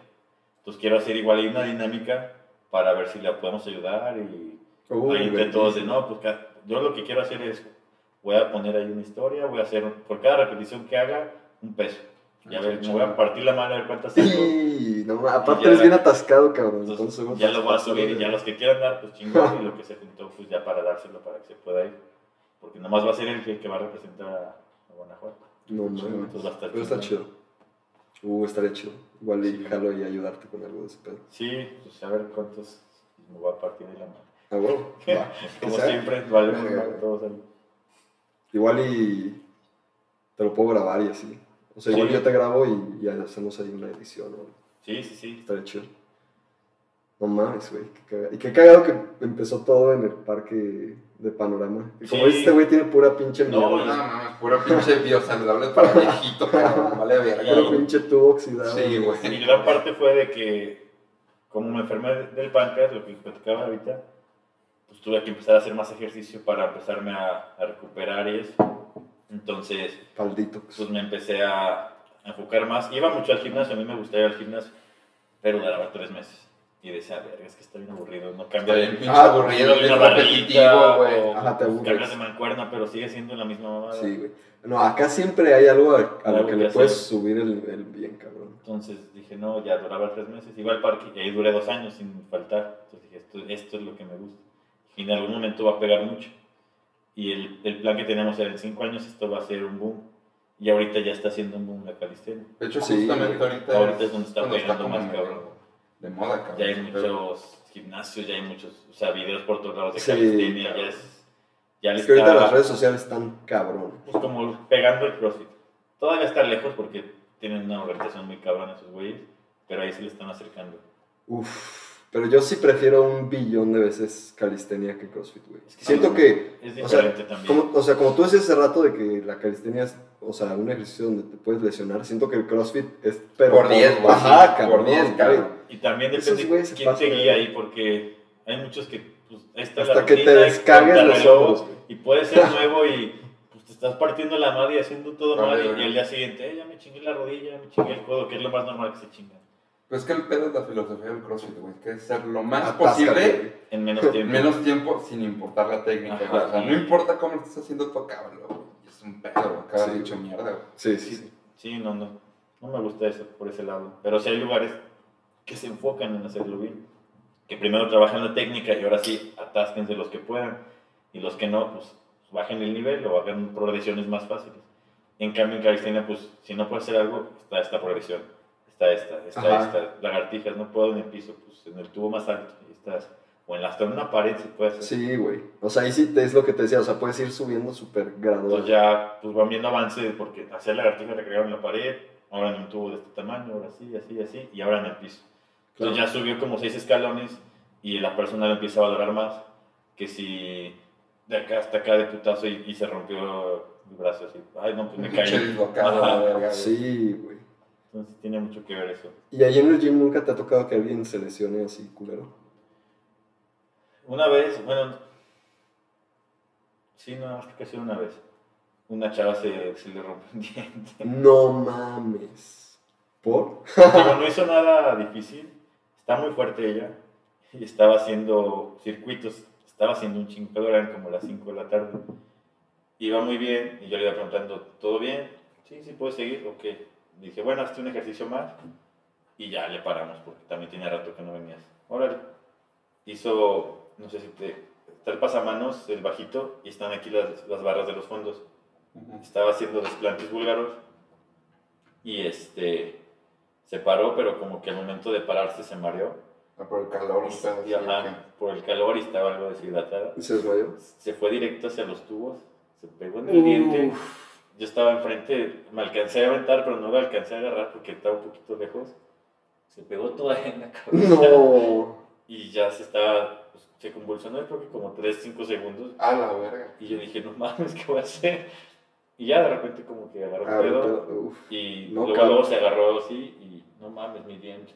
Entonces, quiero hacer igual ahí una dinámica para ver si le podemos ayudar y Uy, ahí entre todos de no, pues yo lo que quiero hacer es, voy a poner ahí una historia, voy a hacer, por cada repetición que haga, un peso. Y a Ah, ver, me voy a partir la mano a ver cuántas saco. Sí, no, aparte ya- eres bien atascado, cabrón. Entonces, Entonces, ya lo voy a subir y ya los que quieran dar, pues chingón, y [laughs] lo que se juntó, pues ya para dárselo para que se pueda ir. Porque nomás va a ser el que, el que va a representar a Guanajuato. No va a mames. estar Pero está chido. Uh, estaría chido. Igual y jalo y ayudarte con algo de ese pedo. Sí, pues a ver cuántos me voy a partir de la mano. Ah. [laughs] Va. Que Como siempre, vale todos ahí. Igual y te lo puedo grabar y así. O sea, Sí. igual yo te grabo y, y hacemos ahí una edición. ¿no? Sí, sí, sí. Estaría chido. No mames, güey. Y qué cagado que empezó todo en el parque de Panorama. Como Sí. este güey tiene pura pinche No, No, mierda. mames, puro pinche biosaludable para viejito, cabrón. [laughs] Vale verga. Puro pinche tubo oxidado. Sí, güey. Y gran parte fue de que, como me enfermé del páncreas, lo que platicaba ahorita, pues tuve que empezar a hacer más ejercicio para empezarme a, a recuperar y eso. Entonces, Paldito. pues me empecé a enfocar más. Iba mucho al gimnasio, a mí me gustaba ir al gimnasio, pero duraba tres meses. Y decía, verga, es que está bien aburrido, no cambia Está de bien pinche Ah, aburrido, una bien repetitivo, güey. Ajá, te aburres. cambias de mancuerna, pero sigue siendo la misma mamada. Sí, güey. No, acá siempre hay algo a, a lo que que le hacer. puedes subir el nivel bien, cabrón. Entonces dije, no, ya duraba tres meses. Iba al parque y ahí duré dos años sin faltar. Entonces dije, esto, esto es lo que me gusta. Y en algún momento va a pegar mucho. Y el, el plan que teníamos era en cinco años, esto va a ser un boom. Y ahorita ya está haciendo un boom la calistenia. De hecho, Sí, justamente ahorita, Ahorita es donde está pegando más, cabrón. De moda, cabrón. Ya hay muchos gimnasios, ya hay muchos, o sea, videos por todos lados de Sí, calistenia. cabrón. Ya es, ya Es que ahorita las redes sociales están cabrón. pues como pegando el CrossFit. Todavía está lejos porque tienen una organización muy cabrona esos güeyes, pero ahí se le están acercando. Uf. Pero yo sí prefiero un billón de veces calistenia que CrossFit, güey. Es que Siento sí, que Es O sea, diferente también. Como, o sea, como tú decías hace rato de que la calistenia es, o sea, un ejercicio donde te puedes lesionar, siento que el CrossFit es pero Por 10, güey. Ajá, Por cabrón, 10, güey. cabrón. Y también depende se quién te de- guía ahí, porque hay muchos que, pues, la Hasta que te descargues los ojos. Y puede ser nuevo y pues, te estás partiendo la madre y haciendo todo Ah, mal, y, al día siguiente, eh, ya me chingué la rodilla, me chingué el codo, que es lo más normal que se chinga. Pues es que el pedo es la filosofía del CrossFit, güey. Que es ser lo más Atáscate, posible. En menos tiempo. en menos tiempo sin importar la técnica. Ajá, güey. O sea, y- no importa cómo lo estés haciendo, tú acábalo, güey. Es un pedo, güey. Acabas Sí, hecho mierda, güey. Sí, sí, sí. Sí, no, no. No me gusta eso por ese lado. Pero sí hay lugares que se enfocan en hacerlo bien. Que primero trabajan la técnica y ahora sí atásquense los que puedan. Y los que no, pues bajen el nivel o hagan progresiones más fáciles. En cambio, en calistenia, pues si no puedes hacer algo, está esta progresión. Está esta, está Ajá. esta. Lagartijas, no puedo en el piso, pues en el tubo más alto. Y estás, o en la, hasta en una pared si puedes hacer. Sí, güey. O sea, ahí sí te- es lo que te decía, o sea, puedes ir subiendo súper gradual. Entonces ya pues van viendo avance porque hacer lagartijas recargaron en la pared, ahora en un tubo de este tamaño, ahora sí, así, así, y ahora en el piso. Claro. Entonces ya subió como seis escalones y la persona lo empieza a valorar más que si de acá hasta acá de putazo y, y se rompió el brazo así. Ay, no, pues me [laughs] caí. Ajá. la. Sí, güey. Entonces tiene mucho que ver eso. ¿Y ahí en el gym nunca te ha tocado que alguien se lesione así, culero? Una vez, bueno, sí, no, creo que una vez. Una chava se, se le rompió un diente. No mames. ¿Por? Digo, no hizo nada difícil, está muy fuerte ella y estaba haciendo circuitos, estaba haciendo un chingo, pero eran como las 5 de la tarde. Iba muy bien y yo le iba preguntando, ¿todo bien? Sí, sí, puedes seguir, ok. Dije, bueno, hazte un ejercicio más y ya le paramos porque también tenía rato que no venías. Órale. Hizo, no sé si te, está el pasamanos, el bajito y están aquí las, las barras de los fondos Ujú. estaba haciendo desplantes búlgaros y este se paró, pero como que al momento de pararse se mareó. Ah, Por el calor, pedo así, Y, ajá, por el calor y estaba algo deshidratada. ¿Se desmayó? Se fue directo hacia los tubos, se pegó en el diente. Yo estaba enfrente, me alcancé a aventar, pero no lo alcancé a agarrar porque estaba un poquito lejos. Se pegó toda en la cabeza. No. Y ya se estaba, pues, se convulsionó, creo que como 3, 5 segundos. A la verga. Y yo dije, no mames, ¿qué voy a hacer? Y ya de repente como que agarró un pedo. Y No, luego, luego se agarró así y no mames, mi diente.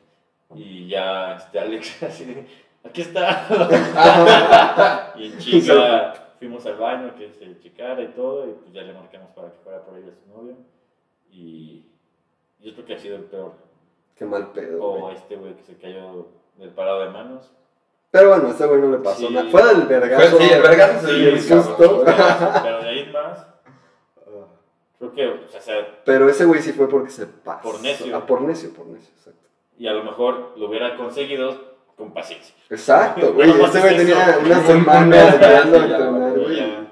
Y ya este Alex [laughs] así de, aquí está. y en chinga [laughs] fuimos al baño que se checara y todo y pues ya le marcamos para que fuera por ella su novio. Y yo creo que ha sido el peor. Qué mal pedo. O güey. este güey que se cayó del parado de manos. Pero bueno, a este güey no le pasó Sí. nada. Fuera del vergazo. Fue- sí, el vergazo Sí, sí, el susto. Pero de ahí más, creo que, o sea, Pero ese güey sí fue porque se pasó. Por necio. Ah, por necio, por necio, exacto. y a lo mejor lo hubiera conseguido con paciencia. Exacto, [laughs] güey. Ese güey tenía una Un semana esperando a ya, entrenar, güey, güey. ya.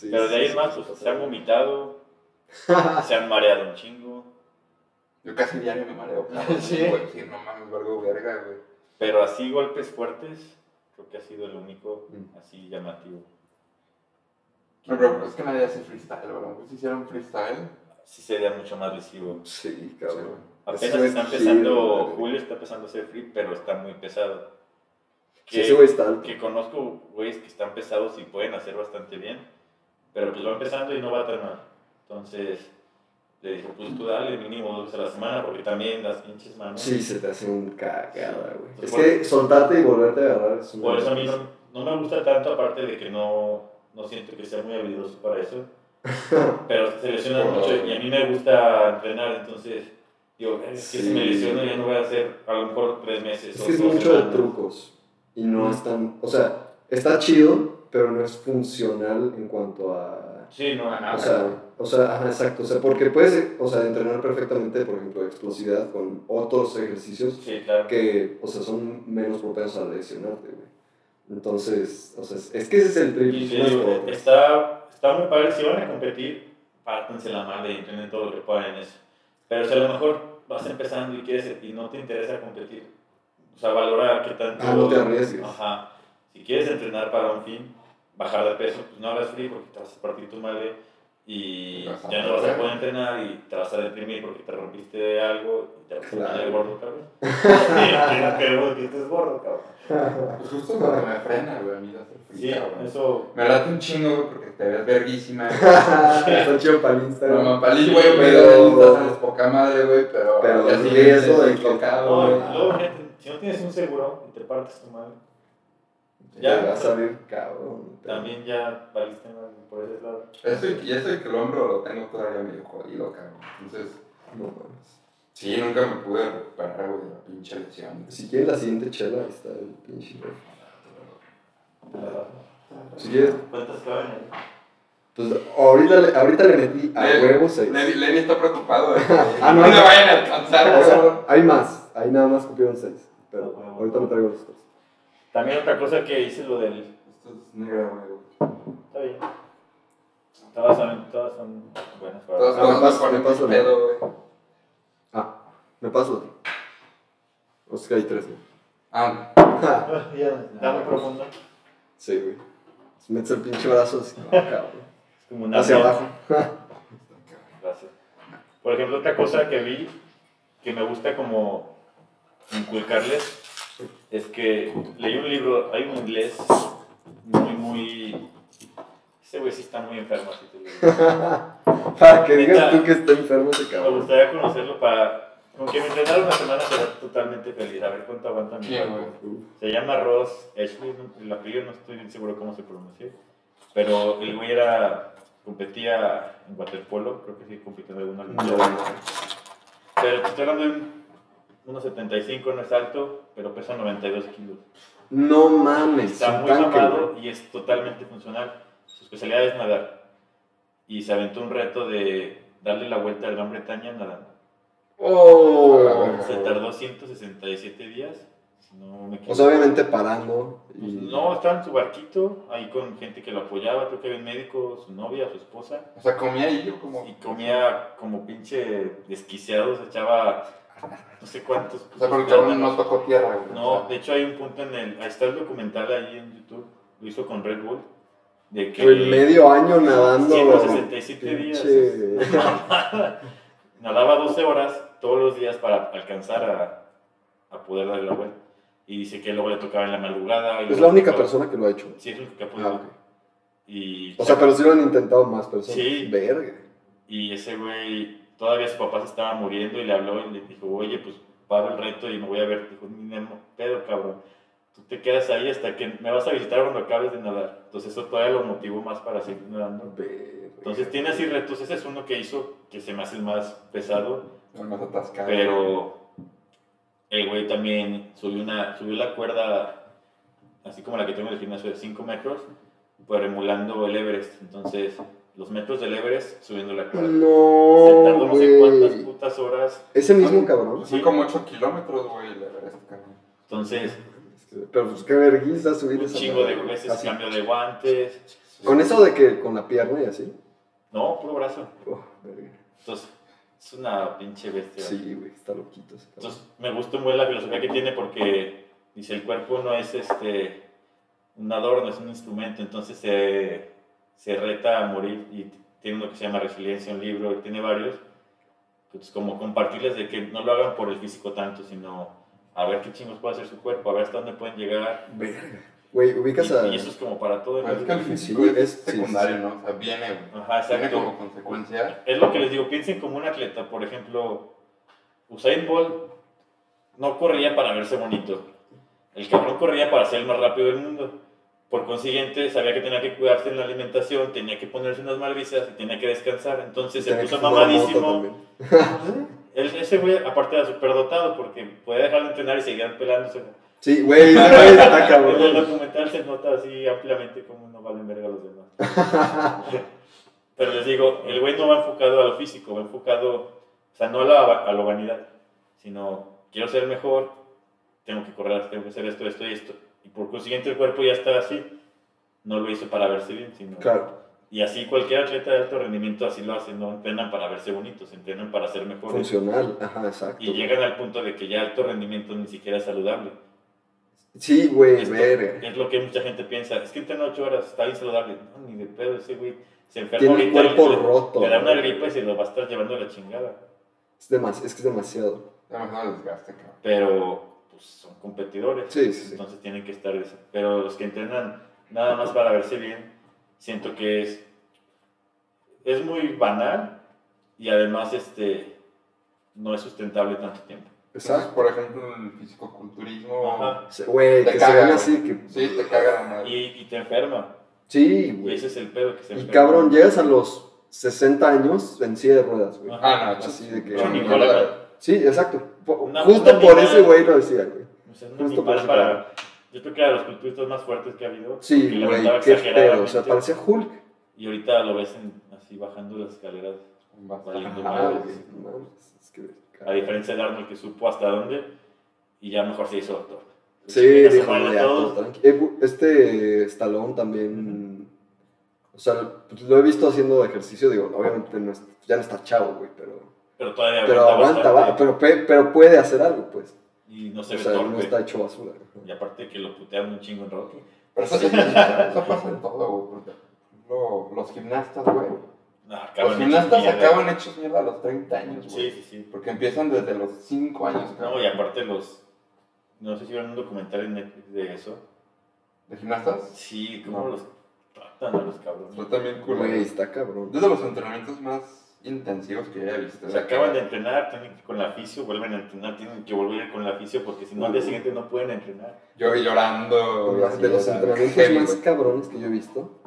Sí, Pero sí, de ahí sí, en más, sí, pues, sí, se ha sí. vomitado, [laughs] Se han mareado un chingo. Yo casi diario me mareo. [laughs] Sí. Güey, sí, no mames, valgo verga, güey. Pero así golpes fuertes, creo que ha sido el único Mm. así llamativo. No, pero es que nadie hace freestyle, bro. Si hicieran freestyle, Sí sería mucho más lesivo. Sí, cabrón. Apenas está es empezando, chido. Julio está empezando a hacer free, pero está muy pesado. Sí, Que, ese güey está alto. que conozco güeyes que están pesados y pueden hacer bastante bien, pero pues va empezando y no va a entrenar. Entonces le dije, pues tú dale mínimo dos veces a la semana, porque también las pinches manos. Sí, se te hace un cagada, güey. Pues Es por- que soltarte y volverte a agarrar es una Por eso a mí no, no me gusta tanto, aparte de que no, no siento que sea muy habilidoso para eso. [laughs] Pero se lesiona mucho y a mí me gusta entrenar, entonces digo, es que si me Sí. lesiono ya no voy a hacer a lo mejor tres meses. Es o que es mucho de semanas. trucos. Y no es tan. O sea, está chido, pero no es funcional en cuanto a. Sí, no, a nada. O sea, o sea, ajá, exacto. O sea, porque puedes, o sea, entrenar perfectamente, por ejemplo, explosividad con otros ejercicios sí, claro. que, o sea, son menos propensos a lesionarte, güey. Entonces, o sea, es- que ese es el trip. Por- está, está muy padre, si van a competir, pártense la madre y entrenen todo lo que puedan en eso. Pero si a lo mejor vas empezando y quieres y no te interesa competir, o sea, valora qué tanto... Ah, no te arriesgues. Ajá. Si quieres entrenar para un fin, bajar de peso, pues no hagas free porque te vas a partir tu madre y ya no vas a poder entrenar y te vas a deprimir porque te rompiste algo y te vas a Claro. poner gordo, cabrón. Sí, no queremos que estés gordo, cabrón. pues justo lo que me frena, güey, a mí hacer free, Sí, cabrón. eso... Me late un chingo, güey, porque te ves verguísima. [laughs] Está chido para el Instagram. No, palillo, güey, Pero- estás poca madre, güey, pero. Pero ya el sí, riesgo de que- tocado, güey. luego, si no tienes un seguro y te partes tu madre, Ya. va a salir cabrón. también ya valiste madre por ese lado. Eso y, y eso y que el hombro lo tengo todavía medio jodido, cabrón. Entonces, No mames. sí, nunca me pude recuperar, güey, de la pinche lesión. Si quieres la siguiente chela, ahí está el pinche. ref. Si quieres, ¿Cuántas caben ahí? pues ahorita le, ahorita le metí a Levi- huevo 6. Levi, Levi está preocupado de [laughs] Ah, no, no, no. le vayan a alcanzar, O sea, hay más. Ahí nada más cupieron 6. Pero Ah, ahorita me traigo los dos. También otra cosa que hice lo del... Esto es negra, güey. Está bien. Todas son, todas son buenas para Todos Ah, me pasa, pedo, güey. Ah, me paso otro. O sea hay tres. Ah, [laughs] Está muy profundo. Sí, güey. Metes el pinche brazo así, no, cabrón. Es como una Hacia abajo. [laughs] Gracias. Por ejemplo, otra cosa que vi que me gusta como inculcarles es que leí un libro, hay un inglés muy, muy... Ese güey sí está muy enfermo, así te lo digo. Para [laughs] que digas tú que está enfermo ese Me cabrón. gustaría conocerlo para... Con que me entrenara una semana será totalmente feliz. A ver cuánto aguanta mi ¿quién, cuerpo. güey? Se llama Ross Ashley, no- el apellido no estoy bien seguro cómo se pronuncia, pero el güey era, competía en waterpolo, creo que sí compitió en alguna. Pero te estoy hablando de un- unos 75, no es alto, pero pesa 92 kilos. No mames. Está muy güey. y es totalmente funcional. Su especialidad es nadar. Y se aventó un reto de darle la vuelta a Gran Bretaña nadando. Oh. Se tardó 167 días, no me. O sea, obviamente parando. Pues no, estaba en su barquito, ahí con gente que lo apoyaba, creo que había un médico, su novia, su esposa, O sea, comía ahí yo como. y comía como pinche desquiciado, se echaba no sé cuántos. O sea, el cabrón no tocó tierra, güey. No, O de hecho hay un punto en el, ahí está el documental ahí en YouTube, lo hizo con Red Bull, de que... Güey, medio año nadando. 167 días. [laughs] Nadaba 12 horas todos los días para alcanzar a, a poder darle la vuelta. Y dice que luego le tocaba en la madrugada. y Es la única tocaba- persona que lo ha hecho. Sí, es el único que ha podido. Ah, ok. Y, O sea, pero sí lo han intentado más personas. Sí. Verga. y ese güey, todavía su papá se estaba muriendo y le habló y le dijo, oye, pues paro el reto y me voy a ver. Dijo, ni pedo, cabrón. Tú te quedas ahí hasta que me vas a visitar cuando acabes de nadar. Entonces eso todavía lo motivó más para seguir nadando. Entonces tiene así retos. Ese es uno que hizo que se me hace el más pesado. el más atascado. Pero el güey también subió, una, subió la cuerda, así como la que tengo en el gimnasio, de 5 metros, pero emulando el Everest. Entonces, los metros del Everest subiendo la cuerda. No, tardó no sé cuántas putas horas. Ese mismo cabrón. Son como 8 kilómetros, güey, el Everest, cabrón. Entonces, Pero pues qué vergüenza subir un esa chingo de veces así. cambio de guantes. Con eso de que con la pierna y así. No, puro brazo. Oh. Entonces, es una pinche bestia. Sí, güey, está loquito. ese cabrón. Entonces, me gusta buen la filosofía que tiene porque dice, el cuerpo no es este un adorno, es un instrumento, entonces se, se reta a morir y tiene lo que se llama resiliencia, un libro, y tiene varios. Pues como compartirles de que no lo hagan por el físico tanto, sino a ver qué chingos puede hacer su cuerpo, a ver hasta dónde pueden llegar. Verga. Güey, ubicas a. Y, y eso es como para todo. la Pues es que el físico Sí, es, es- sí, secundario, sí, ¿no? O sea, viene. Ajá, Viene exacto. como consecuencia. Es lo que les digo, piensen como un atleta, por ejemplo, Usain Bolt no corría para verse bonito. El cabrón corría para ser el más rápido del mundo. Por consiguiente, sabía que tenía que cuidarse en la alimentación, tenía que ponerse unas malvisas y tenía que descansar. Entonces se puso mamadísimo. Él- [laughs] ese güey, aparte era superdotado porque podía dejar de entrenar y seguir pelándose. Sí, güey, [laughs] está En el cabrón. documental se nota así ampliamente cómo no valen verga los demás. [laughs] Pero les digo, el güey no va enfocado a lo físico, va enfocado, o sea, no a la, a la vanidad, sino quiero ser mejor, tengo que correr, tengo que hacer esto, esto y esto. Y por consiguiente el cuerpo ya está así. No lo hizo para verse bien, sino... Claro, Y así cualquier atleta de alto rendimiento así lo hace, no entrenan para verse bonitos, entrenan para ser mejores. funcional. Ajá, exacto. Y llegan al punto de que ya alto rendimiento ni siquiera es saludable. Sí, güey, verga. es lo que mucha gente piensa. Es que entrena 8 horas, está bien saludable. No, ni de pedo, ese güey se enferma Tiene el ahorita. cuerpo le, roto. le da una gripe y se lo va a estar llevando a la chingada. Es, demas- es que es demasiado. Demasiado desgaste, cabrón. Pero pues, son competidores. Sí, sí, sí. Entonces tienen que estar. esa- Pero los que entrenan nada más para verse bien, siento que es. Es muy banal y además este no es sustentable tanto tiempo. Entonces, Exacto. por ejemplo, el fisicoculturismo. Güey, Te que caga, se ven así que. Sí, te caga la madre. Y, y te enferma. Sí, Y güey. ese es el pedo que se Y enferma. cabrón, llegas a los 60 años en silla de ruedas, güey. Ajá. Ah, no, Así de que. no. Sí, exacto. Una- Justo una por animal. ese güey lo decía, güey. O sea, Justo por eso, para. Yo creo que era de los culturistas más fuertes que ha habido. Sí, güey, qué pedo. O sea, parecía Hulk. Y ahorita lo ves en- así bajando las escaleras. Valiendo es que- A diferencia de Arnold que supo hasta dónde. Y ya mejor se hizo doctor. Sí, dijo, ya, todo tranqui. Eh, Este Stallone también. O sea, pues, lo he visto haciendo ejercicio. Digo, obviamente no ya no está chavo, güey, pero. Pero todavía Pero aguanta, va, pero, pe- pero puede hacer algo, pues. Y no se O ve sea, torpe. no está hecho basura. Y aparte que lo putean un chingo en Rocky. Pero eso, eso pasa en todo, güey. los gimnastas, güey. No, Los gimnastas acaban hechos mierda a los 30 años, güey. Sí, sí, sí. Porque empiezan desde los 5 años, No, y aparte los. No sé si vieron un documental en Netflix de eso. ¿De gimnastas? Sí, cómo No. los tratan a los cabrones. Yo también, culo. Güey, está cabrón. Es de los entrenamientos más intensivos que yo he visto. Se acaban de entrenar, tienen que ir con la fisio, vuelven a entrenar, tienen que volver con la fisio porque si no al día siguiente no pueden entrenar. Yo llorando. De los entrenamientos más cabrones que yo he visto.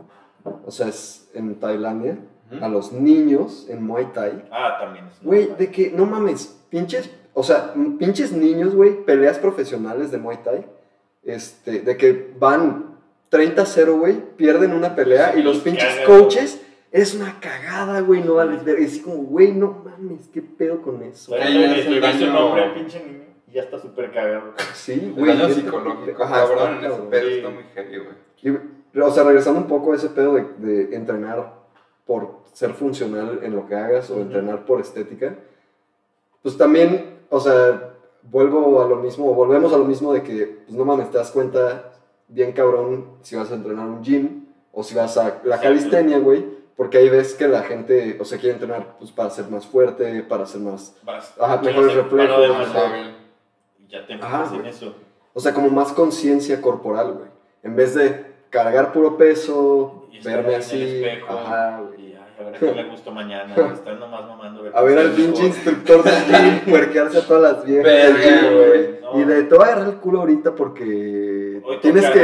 O sea, es en Tailandia. A los niños en Muay Thai. Ah, también es. Güey, de que, no mames, pinches, o sea, pinches niños, güey, peleas profesionales de Muay Thai, este, de que van 30-0, güey, pierden una pelea y los pinches coaches, es una cagada, güey, no vales ver, es así como, güey, no mames, qué pedo con eso. O sea, Ahí le- daño- nombre al pinche niño y ya está súper cagado. Sí, El güey. daño psicológico, ajá, está cabrón, en ese pedo Sí. está muy heavy, güey. Y, o sea, regresando un poco a ese pedo de, de entrenar por ser funcional en lo que hagas o entrenar por estética, pues también, o sea, vuelvo a lo mismo, o volvemos a lo mismo de que, pues no mames, te das cuenta bien cabrón si vas a entrenar un gym o si vas a la calistenia, güey, porque ahí ves que la gente, o sea, quiere entrenar pues para ser más fuerte, para ser más, Vas, Ajá, mejores reflejos, paro de más y ya te Ajá, en eso. o sea, como más conciencia corporal, güey, en vez de cargar puro peso, Y estar verme ahí en el así, espejo. ajá, güey. Y ay, a ver a qué le gustó mañana. Están nomás mamando. [laughs] A ver al pinche instructor del [laughs] gym puerquearse a todas las viejas. Verga, güey. No. Y de te voy a agarrar el culo ahorita porque Hoy tienes que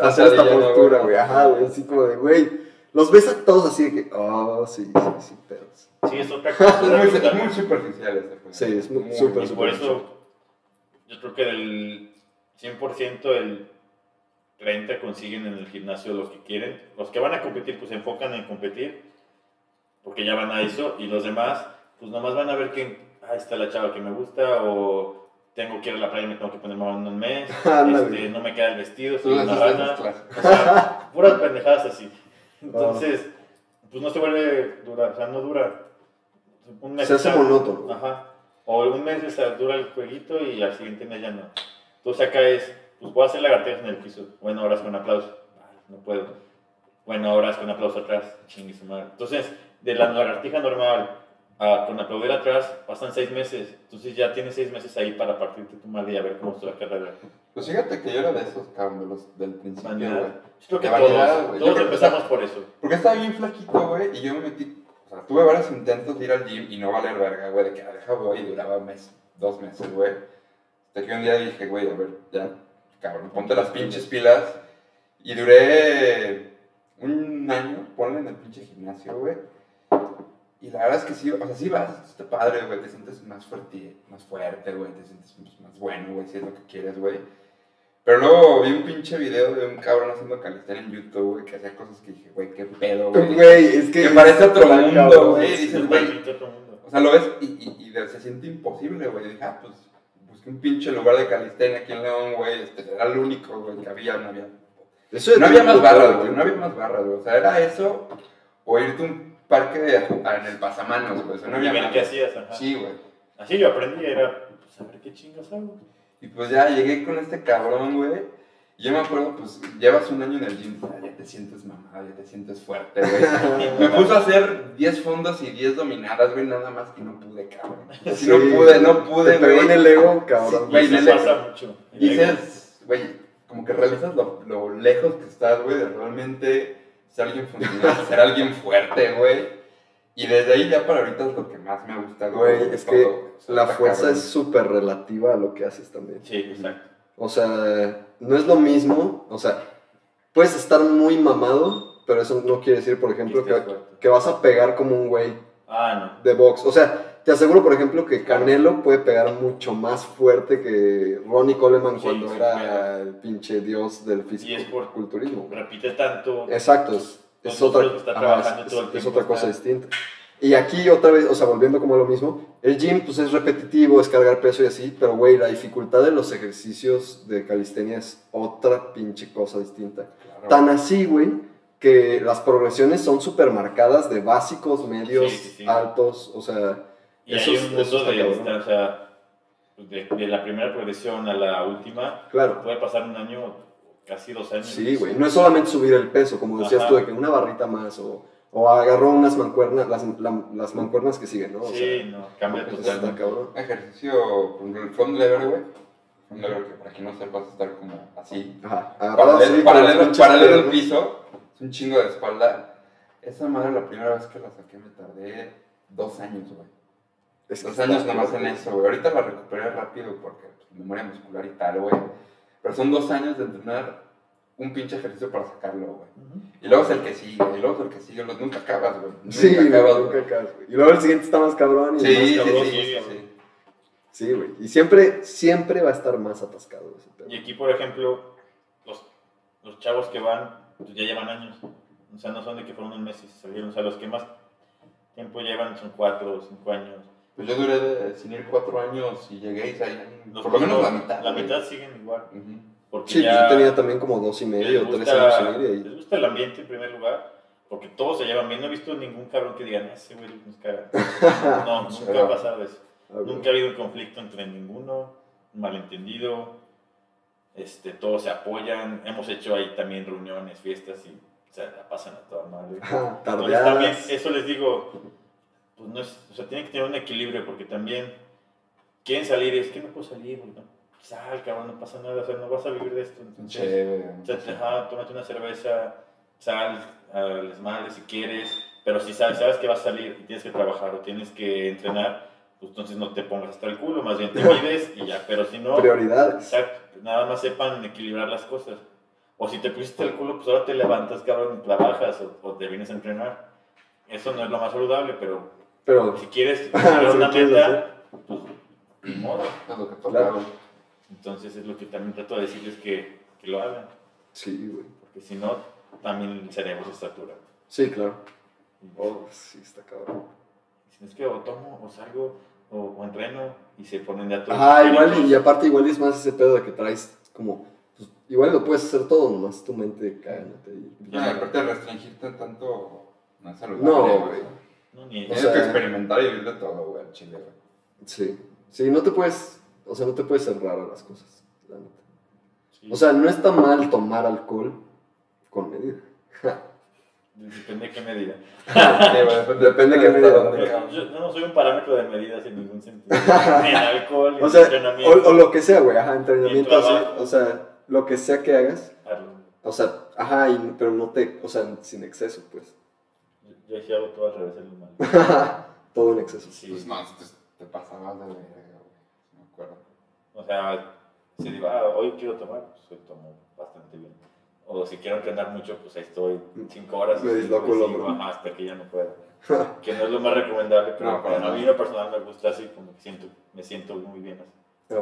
hacer esta sentadilla, ¿no, postura, güey. Ajá, güey. Así como de, güey. Los ves a todos así de que, oh, sí, sí, sí, pedos. Sí, es otra Es cosa. muy, es muy superficial ese juego. Sí, es muy- súper, Y por eso, yo creo que del 100%, el 30% consiguen en el gimnasio lo que quieren. Los que van a competir, pues se enfocan en competir, porque ya van a eso. Y los demás, pues nomás van a ver que, ah, está la chava que me gusta, o tengo que ir a la playa y me tengo que poner en un mes, [laughs] este, no me queda el vestido, soy una clásicas. O sea, puras pendejadas así. Entonces, pues no se vuelve dura, o sea, no dura. Un mes Se hace monótono. Ajá. O un mes o sea, dura el jueguito y al siguiente mes ya no. Entonces acá es, pues puedo hacer lagartijas en el piso. Bueno, ahora es con aplauso. No puedo. Bueno, ahora es con aplauso atrás. Chingue su madre. Entonces, de la lagartija normal a con aplaudir atrás pasan seis meses. Entonces ya tienes seis meses ahí para partirte tu madre y a ver cómo se va a cargar. Pues fíjate que yo era de esos, cabrón, de los del principio, güey. Creo que todos, que- empezamos por eso. Porque estaba bien flaquito, güey, y yo me metí, o sea, tuve varios intentos de ir al gym y no valer verga, güey, de que ah, deja voy y duraba un mes, dos meses, güey. Hasta que un día dije, güey, a ver, ya, cabrón, ponte las pinches pilas. Y duré un año, ponle en el pinche gimnasio, güey. Y la verdad es que sí, o sea, sí vas, está padre, güey, te sientes más fuerte, más fuerte, güey, te sientes pues, más bueno, güey, si es lo que quieres, güey. Pero luego vi un pinche video de un cabrón haciendo calistenia en YouTube, güey, que hacía cosas que dije, güey, qué pedo, güey. Güey, es que. Que parece otro mundo, güey, dices, Es güey. O sea, lo ves y, y, y de- se siente imposible, güey. Dije, ah, pues busqué un pinche lugar de calistenia aquí en León, güey. Este, era el único, güey, que había, no había. Eso No había más barras, güey, no había más barras, güey. O sea, era eso o irte un parque de, en el pasamanos, güey. O sea, no y había ver qué hacías. Ajá. Sí, güey. Así yo aprendí, era, pues a ver qué chingas hago. Y pues ya llegué con este cabrón, güey. Y yo me acuerdo, pues llevas un año en el gym, ya te sientes mamada, ya te sientes fuerte, güey. [laughs] Me puso a hacer 10 fondos y 10 dominadas, güey, nada más que no pude, cabrón. Sí, no pude, no pude, Te pegó güey. en el ego, cabrón. Y Güey, eso pasa mucho. Y dices, güey, como que realizas lo, lo lejos que estás, güey, de realmente ser alguien funcional, [laughs] ser alguien fuerte, güey. Y desde ahí ya para ahorita es lo que más me ha gustado. Güey, es todo, que güey. O sea, la fuerza cabrón. es súper relativa a lo que haces también. Sí, exacto. O sea, no es lo mismo. O sea, puedes estar muy mamado, pero eso no quiere decir, por ejemplo, que, que vas a pegar como un güey Ah, de box. O sea, te aseguro, por ejemplo, que Canelo puede pegar mucho más fuerte que Ronnie Coleman Sí, cuando sí, era el pinche dios del Y es por- fisiculturismo. no. Repite tanto. Exacto, es, otra, ajá, es- otra cosa está- distinta. Y aquí otra vez, o sea, volviendo como a lo mismo, el gym pues es repetitivo, es cargar peso y así, pero güey, la dificultad de los ejercicios de calistenia es otra pinche cosa distinta. Claro. Tan así, güey, que las progresiones son súper marcadas de básicos, medios, sí. altos, o sea, Y Eso hay es- un está de cabrón. distancia, de, de la primera progresión a la última, claro. puede pasar un año, casi dos años. Sí, güey, no es solamente subir el peso, como decías Ajá. tú, de que una barrita más, o, o agarró unas mancuernas, las, la- las mancuernas que siguen, ¿no? O Sí, sea, no, cambia eso está totalmente. cabrón. Ejercicio, el front lever, güey. Front lever, que para quien no sepas, estar como así. Ajá, agarrado Paralelo, así, paralelo, paralelo al piso, es un chingo de espalda. Esa madre, la primera vez que la saqué, me tardé dos años, güey. Es que Dos está años nomás en cabrón. eso, güey. Ahorita la recuperé rápido porque pues, memoria muscular y tal, güey. Pero son dos años de entrenar un pinche ejercicio para sacarlo, güey. Y luego es el que sigue, y luego es el que sigue. Los nunca acabas, güey. Sí, nunca acabas, nunca güey. acabas, güey. Y luego el siguiente está más cabrón y Sí, más cabrón. sí, sí, sí, güey. sí. Sí, güey. Y siempre, siempre va a estar más atascado ese. Y aquí, por ejemplo, los, los chavos que van, pues ya llevan años. O sea, no son de que fueron unos meses y salieron. O sea, los que más tiempo llevan son cuatro o cinco años. Pues yo duré de- sin ir cuatro años y llegué y salí por lo menos la mitad. La mitad siguen igual. Ujú. Porque Sí, ya yo tenía también como dos y medio, les tres gusta- años sin ir y ahí. Les gusta el ambiente en primer lugar, porque todos se llevan bien. No he visto ningún cabrón que digan, ese güey nos caga. [laughs] No, nunca Pero- ha pasado eso. Güey. Nunca ha habido un conflicto entre ninguno, un malentendido. Este, todos se apoyan. Hemos hecho ahí también reuniones, fiestas y o sea, la pasan a toda madre. [laughs] Entonces, también, eso les digo, pues no es, o sea, tiene que tener un equilibrio porque también quieren salir y es que no puedo salir, güey, no. Sal, cabrón, no pasa nada, o sea, no vas a vivir de esto. Entonces, Chévere. o sea, ajá, tómate una cerveza, sal al desmadre si quieres, pero si sabes, sabes que vas a salir y tienes que trabajar o tienes que entrenar, pues entonces no te pongas hasta el culo, más bien te mides y ya, pero si no, Prioridades. exacto, nada más sepan equilibrar las cosas. O si te pusiste el culo, pues ahora te levantas, cabrón, y trabajas o, o te vienes a entrenar. Eso no es lo más saludable, pero Pero, si quieres Si lograr lo una quieres meta, pues ni modo. Es lo que toca. Claro. Entonces es lo que también trato de decirles que, que lo hagan, sí, güey. porque si no, también el cerebro se satura. Sí, claro. Oh, sí, está cabrón. Si es que o tomo, o salgo, o, o entreno, y se ponen de a todos Ajá, igual, y, aparte igual es más ese pedo de que traes como, pues, igual lo puedes hacer todo, nomás tu mente y- No, y aparte de restringirte tanto No es saludable. No, güey. No, ni O Tienes sea- que experimentar y vivir de todo, güey, al chile, güey. Sí. Sí, no te puedes, o sea, no te puedes cerrar a las cosas, la neta. sí. O sea, no está mal tomar alcohol con medida. [laughs] Depende de qué medida. Sí, Depende de qué medida. Yo, no soy un parámetro de medidas en ningún sentido. [laughs] Ni en alcohol, ni O en sea, entrenamiento. o, o lo que sea, güey, ajá, entrenamiento así, o sea, lo que sea que hagas, o sea, ajá, y- pero no te, o sea, sin exceso, pues. Yo, yo sí hago todo al revés de lo malo. Todo en exceso. Sí. Pues no, te, te pasabas de verga, güey. Me acuerdo. O sea, si digo, ah, hoy quiero tomar, pues hoy tomo bastante bien. O si quiero entrenar mucho, pues ahí estoy cinco horas. Me y disloco pues el hombro. hasta que ya no pueda. [laughs] que no es lo más recomendable, pero No, para a mí en lo personal me gusta así, como que siento, me siento muy bien así.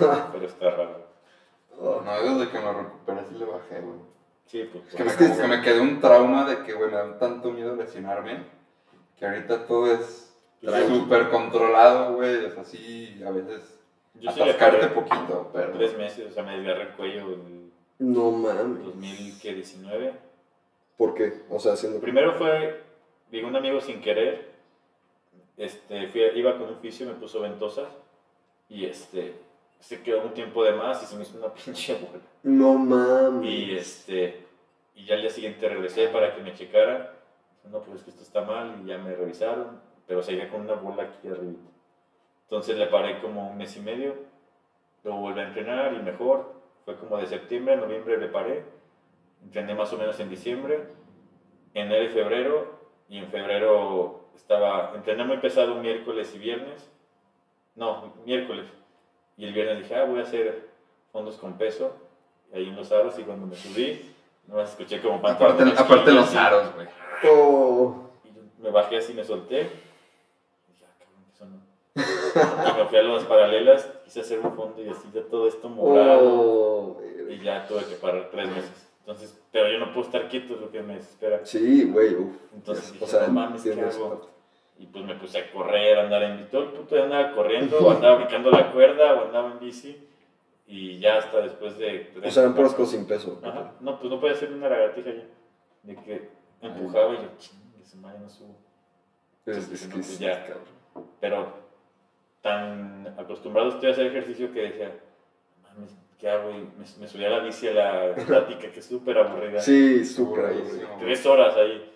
Ah. Pero está raro. No, desde que me recuperé sí le bajé, güey. Sí, pues. Es que me, como que me quedó un trauma de que, güey, me da tanto miedo lesionarme que ahorita todo es súper controlado, güey. Es así, a veces Yo atascarte poquito, pero... tres meses, o sea, me desgarré el cuello en No mames. 2019. ¿Por qué? O sea, haciendo... Primero fue, digo, un amigo sin querer, este, fui, iba con un fisio, me puso ventosas y este, se quedó un tiempo de más y se me hizo una [laughs] pinche bola. No mames. Y este, y ya al día siguiente regresé para que me checaran. No, pues es que esto está mal y ya me revisaron, pero seguía con una bola aquí arriba. Entonces le paré como un mes y medio, luego volví a entrenar y mejor. Fue como de septiembre a noviembre le paré. Entrené más o menos en diciembre, enero y febrero. Y en febrero estaba, entrené muy pesado miércoles y viernes. No, miércoles. Y el viernes dije, ah, voy a hacer fondos con peso. Y ahí en los aros y cuando me subí, no escuché como Aparte, pantalones aparte los así. aros, güey. Oh. Y yo me bajé así, me solté. Y dije, ah, cabrón, que sonó. y me fui a las paralelas, quise hacer un fondo y así ya todo esto morado. Oh. Y ya tuve que parar tres meses. Entonces, pero yo no puedo estar quieto, es lo que me desespera. Sí, güey. Entonces O dije, sea, no mames, ¿qué hago? Y pues me puse a correr, a andar en todo el puto día andaba corriendo, o andaba brincando la cuerda, o andaba en bici. Y ya hasta después de... O sea, eran puras cosas sin peso. Ajá. No, pues no podía hacer una lagartija ya. De que me empujaba y yo, chingue, su madre no subo. Es, Sí, es que no, pues ya. cabrón. Pero tan acostumbrado estoy a hacer ejercicio que decía, mames, ¿qué hago? Y me, me subí a la bici a la [laughs] plática, que es súper aburrida. Sí, súper. Tres horas ahí.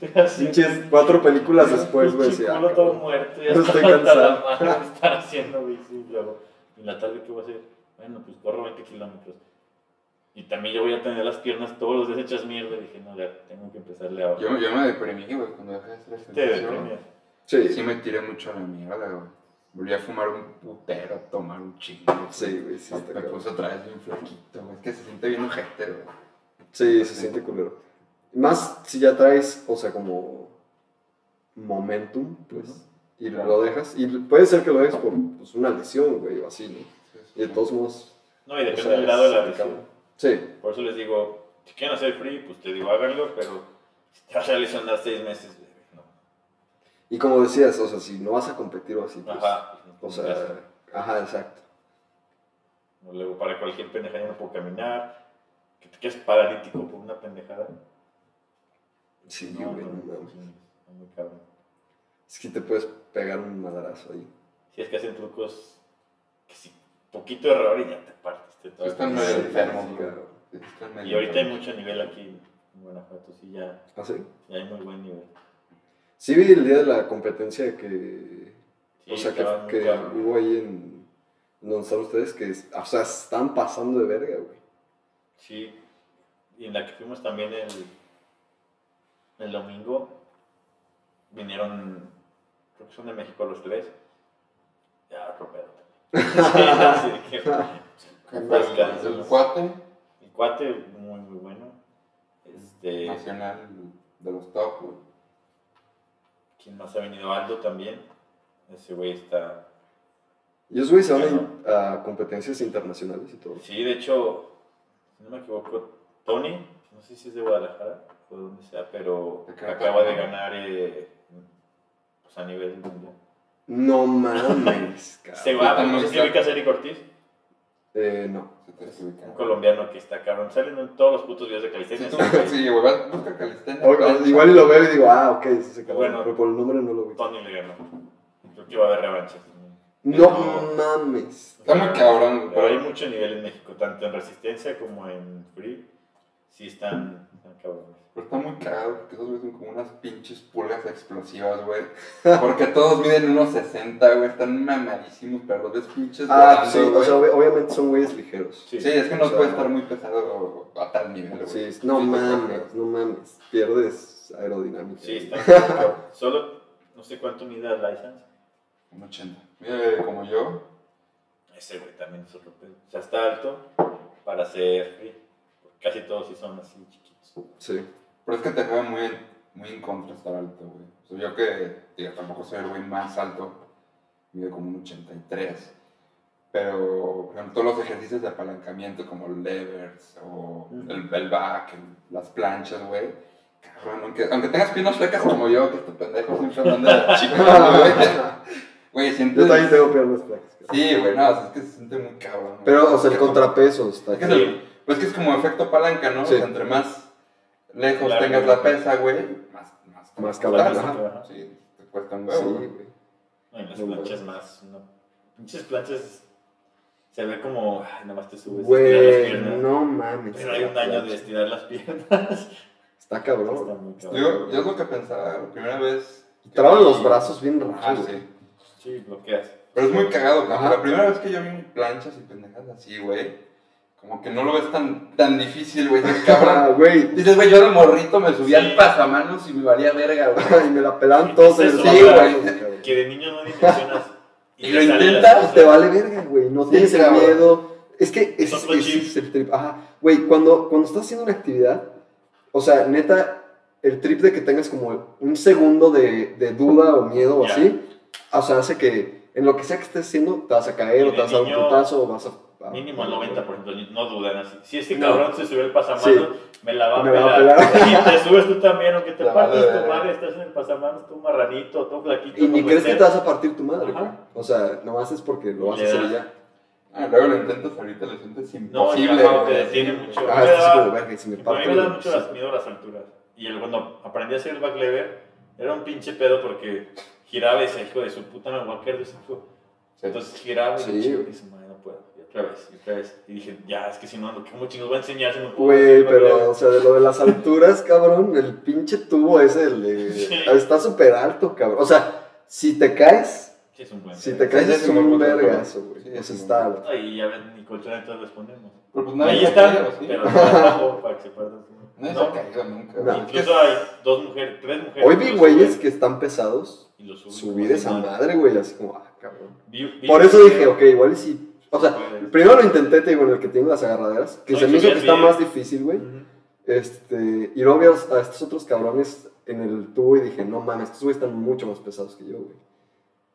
[laughs] Pinches cuatro películas después, güey. Sí, ah, culo todo muerto, [laughs] ya No estoy la cansado. estar [laughs] haciendo bici. Y luego, en la tarde, ¿qué voy a hacer? Bueno, pues corro 20 kilómetros. Y también yo voy a tener las piernas todos los días hechas mierda. Y dije, no, ya tengo que empezarle a... Yo, yo me deprimí, güey, cuando dejé de hacer Te ejercicio. deprimías. Sí, Sí me tiré mucho a la mierda, güey. Volví a fumar un putero, a tomar un chingo. Sí, güey, sí, Me puse otra vez bien flaquito, güey. Es que se siente bien ojete, güey. Sí, se siente culero. Más si ya traes, o sea, como momentum, pues, y Claro. lo dejas. Y puede ser que lo dejes por pues, una lesión, güey, o así, ¿no? Sí, sí. Y de todos modos. No, y depende o sea, del grado de la lesión. Sí, Por eso les digo, si quieren hacer free, pues te digo, háganlo, pero si te vas a lesionar seis meses, no. y como decías, o sea, si no vas a competir o así, pues. Ajá. O sea, ajá, exacto. Luego, para cualquier pendejada yo no puedo caminar. Que te quedes paralítico por una pendejada. Sí, no, güey, no, no no, mames. sí, está muy cabrón. Es que te puedes pegar un madrazo ahí. Si es que hacen trucos que si poquito error y ya te partiste todo. Están medio enfermos, Y ahorita hay mucho nivel aquí en Guanajuato, sí, ya, ¿Ah, sí? ya hay muy buen nivel. Sí vi el día de la competencia que... Sí, o sea, que, hubo ahí en... Donde están ustedes, que, o sea, están pasando de verga, güey. Sí, y en la que fuimos también el, el domingo, vinieron, creo que son de México los tres, ya rompieron. [laughs] Sí, así El, el cuate el cuate, muy, muy bueno. Este, nacional de los top, güey. ¿Quién más ha venido? Aldo también. Ese güey está... Y esos güeyes se van a, a competencias internacionales y todo. Sí, de hecho, si no me equivoco, Tony, no sé si es de Guadalajara o de donde sea, pero acaba de ganar eh, pues a nivel mundial. No mames, [laughs] cabrón. Se va, también no sé si ubicas a Eric Ortiz. Eh, no. Se te desubica. Un colombiano que está cabrón. Salen en todos los putos videos de Sí, calistenia. tú- sí, güey, busca calistenia. Igual y lo veo y digo, ah, ok, sí se cabrón. Bueno. pero por el nombre no lo vi. Tony le ganó. Creo que iba a haber revanchas. No mames. Está muy cabrón, Pero hay mucho nivel en México, tanto en resistencia como en free. Sí están, están cabrones. Pero está muy cagado porque esos güeyes son como unas pinches pulgas explosivas, güey. [laughs] Porque todos miden unos 60, güey. Están mamadísimos, pero los ves pinches Ah, volando, sí, o sea, ob- obviamente son güeyes ligeros. Sí. Sí, es que no O sea, puede estar muy pesado a tal nivel, güey. Sí, no mames, no mames. Pierdes aerodinámica. Sí, están cabrón. Solo, no sé cuánto mide el license. Un 80. Mira, como yo. Ese güey también es otro pedo. O sea, está alto para ser free. Casi todos sí son así chiquitos. Sí. Pero es que te juega muy, en- muy en contra estar alto, güey. O sea, yo que, digo, tampoco soy el güey más alto. Mido como un 83. Pero, por ejemplo, todos los ejercicios de apalancamiento como levers o el, el back, el- las planchas, güey. Cabrón, aunque, aunque tengas piernas suecas como yo, que este pendejo siempre anda [laughs] chico, güey. Güey, sientes... Yo también tengo piernas flacas. Sí, güey, no, o sea, es que se siente muy cabrón. Pero, o sea, el contrapeso está Es que pues que es como efecto palanca, ¿no? Sí. O sea, entre más lejos Claro. tengas la pesa, güey, más... Más, Más cabrón. Sí, te cuesta un Sí, huevo. güey. güey. No, y las No, planchas más. No. Pinches planchas se ve como. Ay, nada más te subes. Güey, piernas. no mames. Pero hay un año de estirar las piernas. Está Está cabrón. muy Yo, cabrón. yo es lo que pensaba la primera vez. Traban los brazos bien Ah, raros. sí. Sí, bloqueas. Pero es muy cagado, Ajá. la primera vez que yo vi planchas y pendejas así, güey, como que no lo ves tan, tan difícil, güey, cabrón. Ah, [laughs] güey. Dices, güey, yo era morrito, me subía Sí. al pasamanos y me valía verga, güey. [laughs] Y me la pelaban todos en el Sí, güey. Que de niño no dimensionas. [laughs] Y te lo intentas, Y te vale verga, güey. No Sí, tienes el cabrón. miedo. Es que es, es- el trip. Ajá. Güey, cuando, cuando estás haciendo una actividad, o sea, neta, el trip de que tengas como un segundo de, de duda o miedo o así, o sea, hace que en lo que sea que estés haciendo, te vas a caer Y o te vas a dar un putazo o vas a. a- Mínimo el 90%, no dudan así. Si este No. cabrón se subió el pasamanos, Sí. me la va a Me la va a pelar. [laughs] Y te subes tú también, aunque te La partas tu madre, estás en el pasamanos, tú marranito, tú flaquito. Y ni crees que te vas a partir tu madre, güey. O sea, nomás es porque lo vas a Le hacer ya. Ah, luego lo intentas ahorita, lo sientes No, imposible. ya no, te detiene mucho. Ah, Me como verga si me A mí parto. me da mucho sí. las- miedo a las alturas. Y el- cuando aprendí a hacer el back lever, era un pinche pedo porque giraba y decía, hijo de su puta, me voy a caer de su hijo. Sí. Entonces giraba y Sí, dije, güey. "Su madre, no puedo. Y otra vez, y otra vez. Y dije, ya, es que si no, ¿cómo chingos voy a enseñar si no puedo Güey, back lever?" pero, o sea, de lo de las alturas, cabrón, el pinche tubo ese, el de... Sí. Está súper alto, cabrón. O sea, si te caes, Sí, es un buen si te caes Sí, es es un vergazo, güey. Sí, sea, es está alto. Ay, ya ven, ni colchón entonces respondemos. Pero pues nadie Ahí se está, pero [laughs] no, para que se se No, ha caído nunca. No. güey. incluso hay dos mujeres, tres mujeres. Hoy vi güeyes suben que están pesados, y suben subir esa si madre, güey, así como, ah, cabrón. Vi- vi Por eso dije, ok, igual y sí. O sea, primero lo intenté, te digo, en el que tiene las agarraderas, que se me hizo que está más difícil, güey. Ujú. Este, y luego vi a, estos otros cabrones en el tubo y dije, no mames, estos güeyes están mucho más pesados que yo, güey.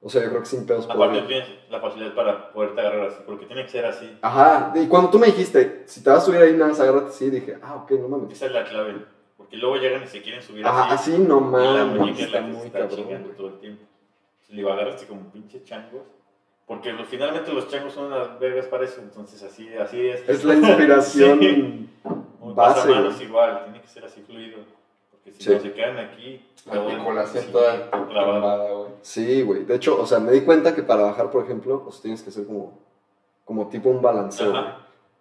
O sea, yo creo que sin pedos Aparte tienes la facilidad para poderte agarrar así, porque tiene que ser así. Ajá, y cuando tú me dijiste, si te vas a subir ahí, nada más agárrate así, dije, ah, ok, no mames. Esa es la clave. Porque luego llegan y se quieren subir Ajá, así. así no y la mames, muñeca es la que se está chingando todo el tiempo. Si le iba a agarrarse como pinches changos. Porque lo- finalmente los changos son unas vergas para eso. Entonces así, así es. Es la inspiración [laughs] Sí. Base, pasamanos igual, tiene que ser así fluido. Porque si Sí. no se quedan aquí. La articulación sí, toda clavada, güey. Sí, güey. De hecho, o sea, me di cuenta que para bajar, por ejemplo, pues tienes que hacer como, como tipo un balanceo.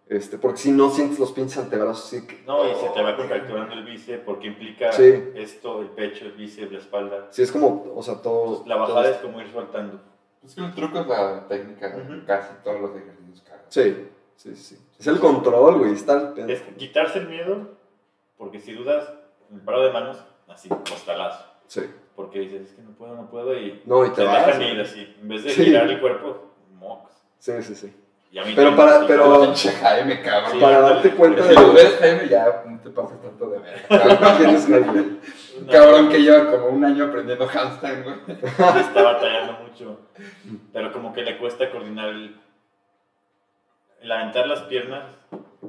Este, porque si no sientes los pinches antebrazos así que... No, y se te va contracturando el bíceps porque implica Sí. esto, el pecho, el bíceps, la espalda. Sí, es como, o sea, todo... Entonces, la bajada todo- es como ir soltando. Es que el truco es la técnica, Ujú. casi todos los ejercicios cagan. Sí, sí, sí. Es el control, güey. Está el pedo. Es quitarse el miedo, porque si dudas, el paro de manos, así, costalazo. Sí. Porque dices, es que no puedo, no puedo, y No, y te te vas. dejan ir así. En vez de Sí. girar el cuerpo, mocos. Sí, sí, sí. Y a mí Pero también, para- pero- Jaime, cabrón. Sí, Para darte cuenta de lo lo ves, Jaime, ya no te pases tanto de. [laughs] ¿Quién Cabrón que lleva como un año aprendiendo handstand, güey. [laughs] está batallando mucho. Pero como que le cuesta coordinar el, el aventar las piernas,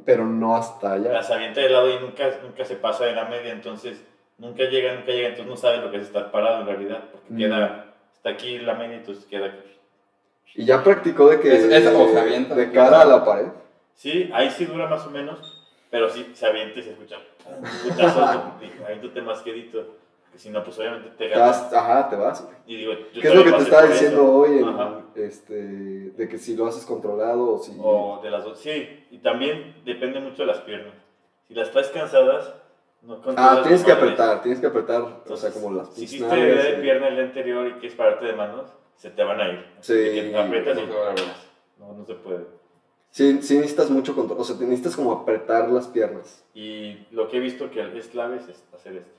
Pero no hasta allá. las avienta de lado y nunca, nunca se pasa de la media, entonces nunca llega, nunca llega, entonces no sabe lo que es estar parado en realidad, porque Mm. queda, está aquí la media, entonces queda aquí. Y ya practicó de que Es- es- o se avienta. de cara a la pared. Sí, ahí sí dura más o menos, pero sí se avienta y se escucha un putazo, y aviéntate más quedito, que si no, pues obviamente te Te ganas. vas- ajá, te vas. Y digo, yo ¿Qué es lo que te estaba diciendo eso. hoy? en- este, de que si lo haces controlado o si... O de las dos, sí, y también depende mucho de las piernas. Si las traes cansadas, no ah, tienes que apretar, tienes que apretar, o sea, Entonces, como las Si hiciste nalgas de y- pierna el día anterior y quieres pararte de manos, se te van a ir. Sí. Que aprietas y no, no se puede. Sí, sí necesitas mucho control, o sea, te necesitas como apretar las piernas. Y lo que he visto que es clave es hacer esto,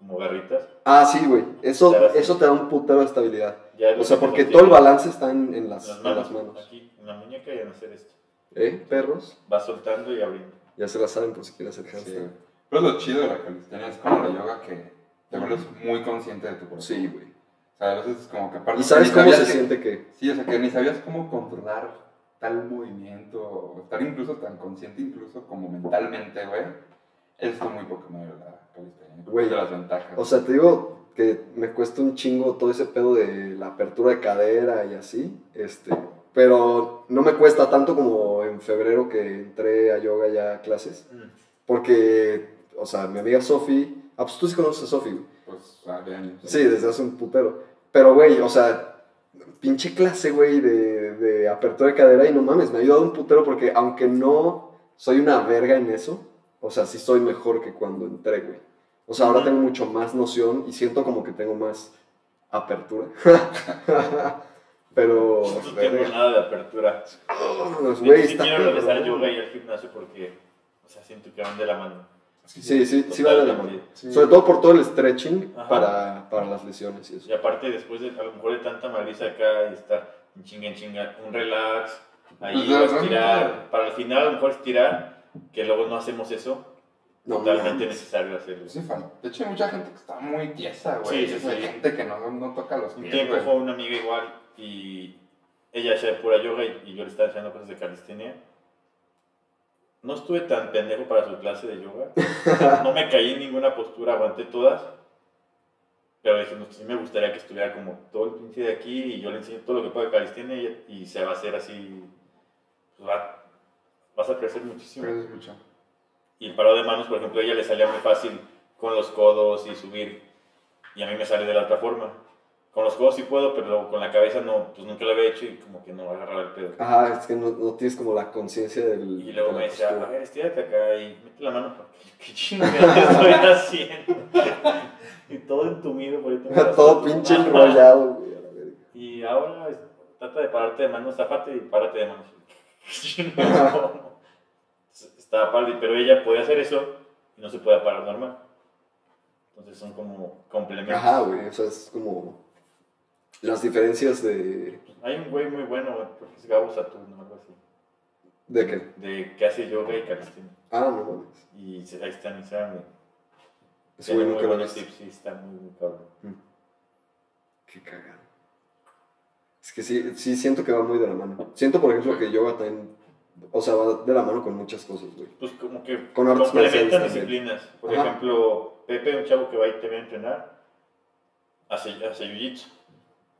como garritas. Ah, sí, güey, eso, sí. eso te da un putero de estabilidad. O sea, porque todo el balance está en, en las, Las en manos, las manos. Aquí, en la muñeca y en hacer esto. ¿Eh, perros? Vas soltando y abriendo. Ya se la saben por si quieren hacer Sí, handstand. güey. Pero es lo chido de la calistenia, es como la yoga que te vuelves muy consciente de tu cuerpo. Sí, güey. O sea, a veces es como que aparte... ¿Y sabes cómo se que- siente que...? Sí, o sea, que ni sabías cómo controlar tal movimiento, estar incluso tan consciente, incluso como mentalmente, güey. Eso está muy poco madre la calistenia. Güey, de las ventajas. O sea, te digo que me cuesta un chingo todo ese pedo de la apertura de cadera y así, este, pero no me cuesta tanto como en febrero que entré a yoga ya a clases, porque, o sea, mi amiga Sofi, ah, pues tú sí conoces a Sofi, güey. Pues, hace años. Sí, desde hace un putero. Pero, güey, o sea, pinche clase, güey, de, de apertura de cadera y no mames, me ha ayudado un putero porque aunque no soy una verga en eso, o sea, sí soy mejor que cuando entré, güey. O sea, ahora tengo mucho más noción y siento como que tengo más apertura. [laughs] Pero, No tengo nada de apertura. Pues, Sí, güey, sí está quiero regresar yoga y al gimnasio porque, o sea, siento que van de la mano. Sí, sí, sí va de la. Totalmente. Sí. Sobre todo por todo el stretching para, para las lesiones y eso. Y aparte, después de, a lo mejor de tanta madriza acá y estar en chinga en chinga, un relax, ahí Pues, o realmente- estirar, para el final a lo mejor estirar, que luego no hacemos eso, No totalmente mames. necesario hacerlo. Sí, falta. De hecho, hay mucha gente que está muy tiesa, güey. Sí, sí, Hay sí. gente que no, no toca los Un pies, tiempo fue una amiga igual y ella hacía pura yoga y, y yo le estaba enseñando cosas de calistenia. No estuve tan pendejo para su clase de yoga. [laughs] No me caí en ninguna postura, aguanté todas. Pero dije, no, sí me gustaría que estuviera como todo el pinche de aquí y yo le enseño todo lo que puedo de calistenia y, y se va a hacer así. pues va- vas a crecer muchísimo. Y el parado de manos, por ejemplo, a ella le salía muy fácil con los codos y subir. Y a mí me sale de la otra forma. Con los codos sí puedo, pero con la cabeza no, pues nunca lo había hecho y como que no agarraba el pedo. Ajá, es que no, no tienes como la conciencia del. Y luego de me decía, postura. a ver, estírate acá y mete la mano. [laughs] ¿Qué chingados estoy [laughs] haciendo? y todo entumido por ahí. [laughs] Todo pinche enrollado, güey. a la verga. Y ahora trata de pararte de manos, zafate y párate de manos. Estaba padre, pero ella podía hacer eso y no se puede parar normal. Entonces son como complementos. Ajá, güey. O sea, es como. Las diferencias de. Hay un güey muy bueno, creo que es Gabo Saturno algo así, ¿De qué? de que hace yoga y calistenia. Ah, no mames. Y se- ahí está y güey muy nunca lo he buenos tips, sí, está muy, muy cabrón. Qué cagado. Es que sí, sí siento que va muy de la mano. Siento, por ejemplo, que yoga también. O sea, va de la mano con muchas cosas, güey. Pues como que Con artes marciales complementan disciplinas. Por Ajá. ejemplo, Pepe, un chavo que va ahí también a entrenar, hace, hace jiu-jitsu.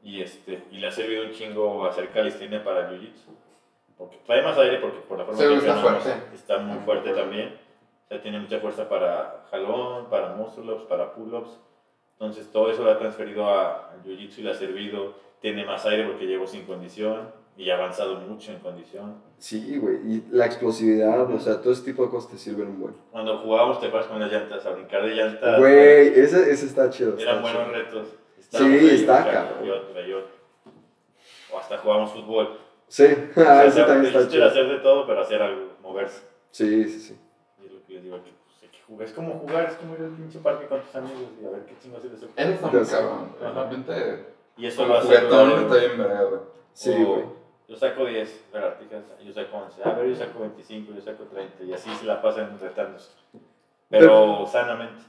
Y, este, y le ha servido un chingo hacer calistenia para el jiu-jitsu. Porque trae más aire porque por la forma Sí, que está fuerte. está muy fuerte fuerte. también. O sea, tiene mucha fuerza para jalón, para muscle-ups, para pull-ups. Entonces todo eso lo ha transferido a- al jiu-jitsu y le ha servido. Tiene más aire porque llegó sin condición y ha avanzado mucho en condición. Sí, güey. Y la explosividad, o sea, todo ese tipo de cosas te sirven un buen. Cuando jugábamos, te acuerdas con las llantas, a brincar de llantas. Güey, ese, ese está chido. está Eran buenos chido. retos. Sí, uno está acá, cabrón. y otro, y otro. O hasta jugábamos fútbol. Sí, [laughs] O sea, ah, ese también el está chido. hacer de todo, pero hacer algo, moverse. Sí, sí, sí. Y es lo que les digo, que pues, hay que jugar. Es como jugar, es como ir al pinche parque con tus amigos y a ver qué chingo haces de eso. Eso está muy cabrón. Realmente, Y eso lo hace. juguetón ¿verdad? está bien verga, güey. Sí, güey. Yo saco 10 lagartijas, yo saco 11. A ver, yo saco 25, yo saco 30. Y así se la pasan retándose. Pero sanamente.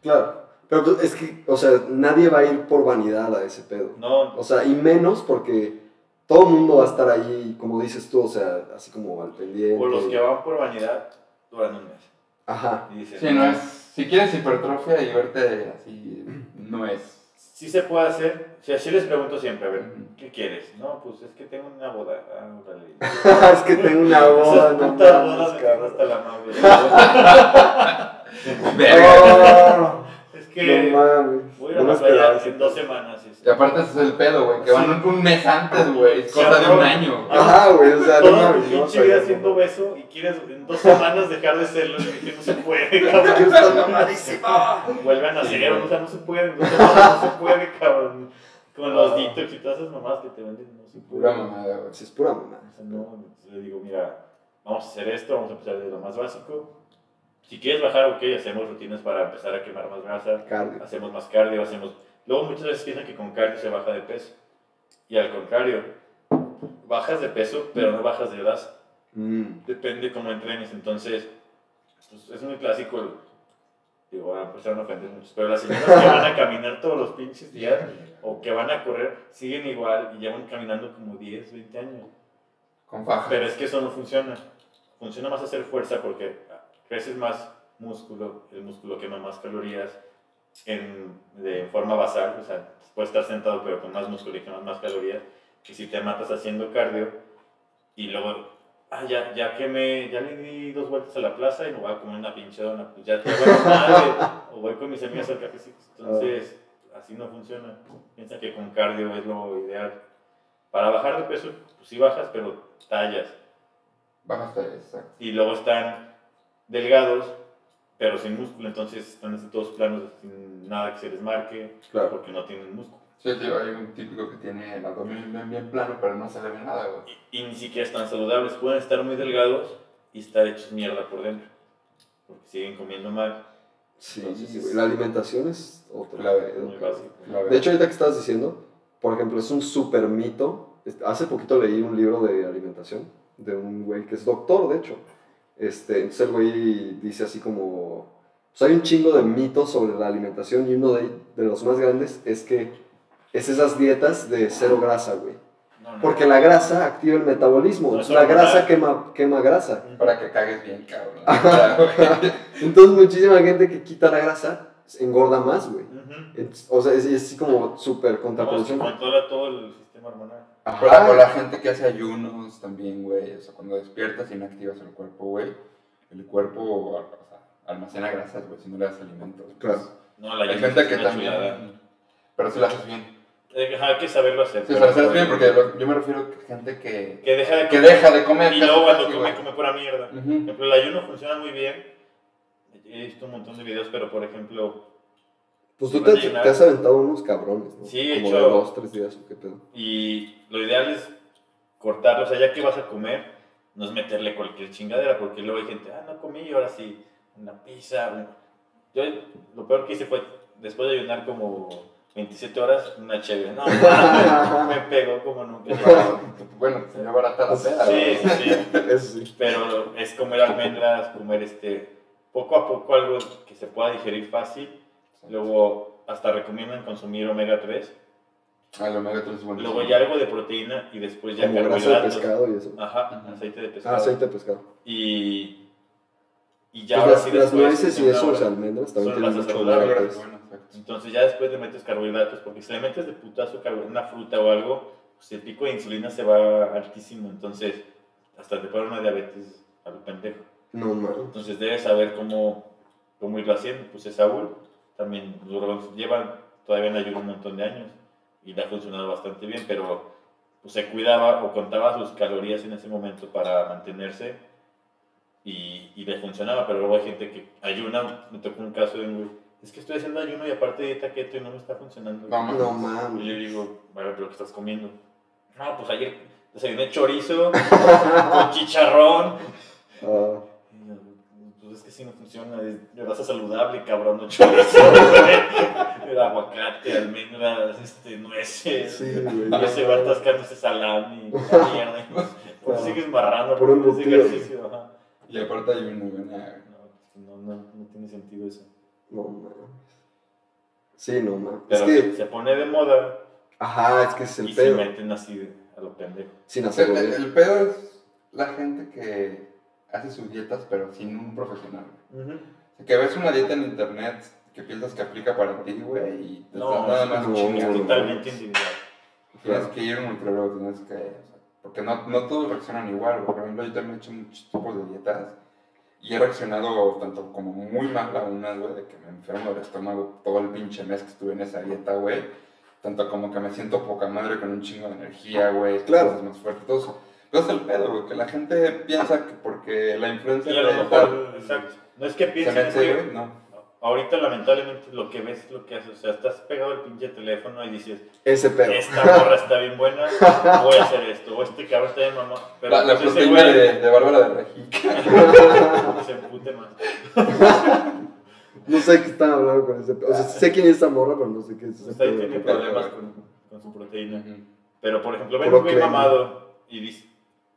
Claro. Pero pues, es que, o sea, nadie va a ir por vanidad a ese pedo. No, O sea, y menos porque todo el mundo va a estar ahí, como dices tú, o sea, así como al pendiente. por los que van por vanidad, duran un mes. Ajá. Y dicen, Sí, no es. Si quieres hipertrofia y verte así, no es sí se puede hacer. O sea, sí les pregunto siempre, a ver. ¿qué quieres? No, pues es que tengo una boda. Ah, [laughs] es que tengo una boda, Esas no putas bodas me cabrón. hasta la madre. [laughs] [laughs] Que no mames. voy a ir a la playa en dos semanas. Y aparte ese es el pedo, güey, que van un mes antes, güey. Cosa de un año. güey. Ajá, güey, o sea, mames. no pinche vida haciendo beso y quieres en dos semanas dejar de serlo y que no se puede, Que [laughs] cabrón. estás mamadísima. Vuelvan a Sí, hacer, güey. o sea, no se puede, en dos semanas no se puede, cabrón. Con los Ah. detox y todas esas mamás que te venden, no se puede. Pura mamada, güey. Sí, es pura sea, no, le digo, mira, vamos a hacer esto, vamos a empezar de lo más básico. Si quieres bajar, ok, hacemos rutinas para empezar a quemar más grasa, Cardio. hacemos más cardio, hacemos... Luego muchas veces piensan que con cardio se baja de peso. Y al contrario, bajas de peso, pero no bajas de grasa. Mm. Depende cómo entrenes. Entonces, pues, es muy clásico. el- Digo, a empezar a ofender muchos, pero las señoras que van a caminar todos los pinches días o que van a correr siguen igual y llevan caminando como 10, 20 años. Con faja. Pero es que eso no funciona. Funciona más hacer fuerza porque creces más músculo, el músculo quema más calorías en, de forma basal, o sea, puedes estar sentado pero con más músculo y quemas más calorías que si te matas haciendo cardio y luego, ah, ya, ya que me, ya le di dos vueltas a la plaza y me voy a comer una pinche dona, pues ya te voy a [laughs] madre, o voy con mis amigas al cafecito. Entonces, así no funciona. Piensa que con cardio es lo ideal. Para bajar de peso, pues sí bajas, pero tallas. Bajas tallas, exacto. Y luego están delgados, pero sin músculo, entonces están así todos planos, sin nada que se les marque, Claro. porque no tienen músculo. Sí, tío, hay un típico que tiene el abdomen bien, bien plano, pero no se le ve nada, güey. Y, y ni siquiera están saludables, pueden estar muy delgados y estar hechos mierda por dentro, porque siguen comiendo mal. Sí, Entonces, güey, la alimentación es otro Clave, verdad. De hecho, ahorita que estabas diciendo, por ejemplo, es un súper mito. Hace poquito leí un libro de alimentación de un güey que es doctor, de hecho. Este, entonces el güey dice así como... Pues hay un chingo de mitos sobre la alimentación y uno de, de los más grandes es que es esas dietas de cero grasa, güey. No, no. Porque la grasa activa el metabolismo. No, la grasa quema, quema grasa. [laughs] Para que cagues bien, cabrón. [laughs] Entonces muchísima gente que quita la grasa engorda más, güey. Ujú. Entonces, O sea, es, es así como súper Vamos, contraproducción. controla todo el sistema hormonal. La, o la gente que hace ayunos también, güey. O sea, cuando despiertas y no activas el cuerpo, güey, el cuerpo o sea, almacena grasas, güey, si no le das alimentos. pues. Claro. No, la Hay ayuda gente es que una también. chulada. Pero si lo haces bien. Eh, Hay que saberlo hacer. Sí, o sea, lo haces bien porque yo me refiero a gente que, Que deja de que comer. deja de comer. Y luego cuando come, come pura mierda. Por Ujú. ejemplo, el ayuno funciona muy bien. He visto un montón de videos, pero por ejemplo, Pues tú te, has aventado unos cabrones, ¿no? Sí, he Como hecho- de dos, tres días, ¿o qué pedo? y lo ideal es cortarlo. O sea, ya que vas a comer, no es meterle cualquier chingadera, porque luego hay gente, ah, no comí, y ahora sí, una pizza. un-". Yo lo peor que hice fue, después de ayunar como 27 horas, una chévere. No, [laughs] me pegó como nunca. [laughs] Bueno, llama barata la peda, Sí, güey. sí, sí. [laughs] Eso sí. pero es comer almendras, comer este, poco a poco algo que se pueda digerir fácil. Luego hasta recomiendan consumir omega 3. Ah, omega 3 es bueno. Luego ya algo de proteína y después ya Como grasa de carbohidratos. pescado y eso. Ajá, Ujú. aceite de Ah, pescado. aceite de pescado. Y, y ya Pues ahora las, sí las después, nueces y eso, sea, almendras también Son tienen mucho 3. bueno. Entonces ya después le metes carbohidratos, porque si le metes de putazo carbo- una fruta o algo, pues el pico de insulina se va altísimo. Entonces hasta te pone una diabetes a lo pendejo. No, mames. Entonces debes saber cómo, cómo irlo haciendo. Pues es Saúl, también llevan todavía en ayuno un montón de años y le ha funcionado bastante bien, pero pues, se cuidaba o contaba sus calorías en ese momento para mantenerse y, y le funcionaba, pero luego hay gente que ayuna, me tocó un caso de un güey, es que estoy haciendo ayuno y aparte dieta keto y no me está funcionando. No, No y mames. le digo, bueno, pero ¿qué estás comiendo? No, pues ayer desayuné chorizo [laughs] con chicharrón. Ah, Y es que si no funciona, es de raza saludable, cabrón, no [laughs] güey. El aguacate, almendras, este, nueces. sí, güey. Y ese va atascando ese salami, la [laughs] mierda. y Pues pues, sigues marrando por ese embutido. ejercicio. Ajá. Y aparte hay una buena. No, no, no, no tiene sentido eso. No mames. Sí, no mames. Es Pero que, se, se pone de moda ajá, es que es el y se pedo. meten así a lo pendejo. Sin hacerlo el pedo es la gente que hace sus dietas, pero sin un profesional. O sea, que ves una dieta en internet que piensas que aplica para ti, güey, y te No, estás nada más no, chingando. Totalmente individual. Tienes que ir a un nutriólogo, tienes que. o sea, porque no, no todos reaccionan igual, güey. Por ejemplo, yo también he hecho muchos tipos de dietas y he reaccionado tanto como muy mal a unas, güey, de que me enfermo del estómago todo el pinche mes que estuve en esa dieta, güey. Tanto como que me siento poca madre con un chingo de energía, güey. Claro. sientes más fuerte, todo eso. Pero es el pedo, güey, que la gente piensa que porque la influencia a lo de mejor, exacto. No es que se piensen, que güey, no. ahorita lamentablemente lo que ves es lo que haces. O sea, estás pegado al pinche teléfono y dices, Ese pedo. esta morra está bien buena, voy a hacer esto. O este cabrón está bien mamá. Pero La, la pues, proteína güey de, de Bárbara de Regil. [laughs] se empute más. No sé qué están hablando con ese pedo. O sea, sé quién es esa morra, pero no sé qué es ese Pues ahí pedo. tiene problemas con, con su proteína. Ujú. Pero por ejemplo, ven crema. mamado y dice,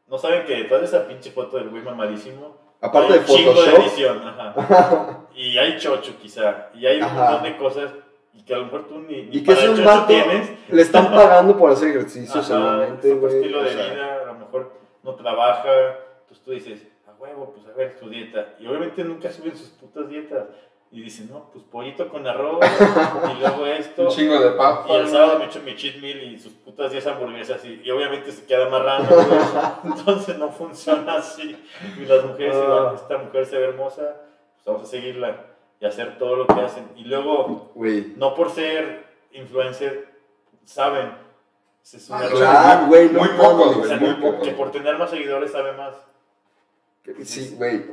no saben que detrás de esa pinche foto del güey mamadísimo Aparte hay de un chingo de Photoshop. edición, ajá. [laughs] y hay chocho quizá, y hay un Ajá. montón de cosas y que a lo mejor tú ni, ni Y que para es un vato, tienes. le están [laughs] pagando por hacer ejercicio Ajá, seguramente, su estilo o de sea, vida, a lo mejor no trabaja, entonces tú dices, a huevo, pues a ver tu dieta. Y obviamente nunca suben sus putas dietas. Y dicen, no, pues pollito con arroz, [laughs] y luego esto. Un chingo de papas. Y el sábado me echo mi cheat meal y sus putas 10 hamburguesas y, y obviamente se queda marrando, güey. [laughs] Entonces no funciona así. Y las mujeres, igual, esta mujer se ve hermosa, pues vamos a seguirla y hacer todo lo que hacen. Y luego, no por ser influencer, saben. Es Ah. Claro, güey, no Muy pocos, O güey, sea, muy pocos. que por tener más seguidores sabe más. Sí, güey.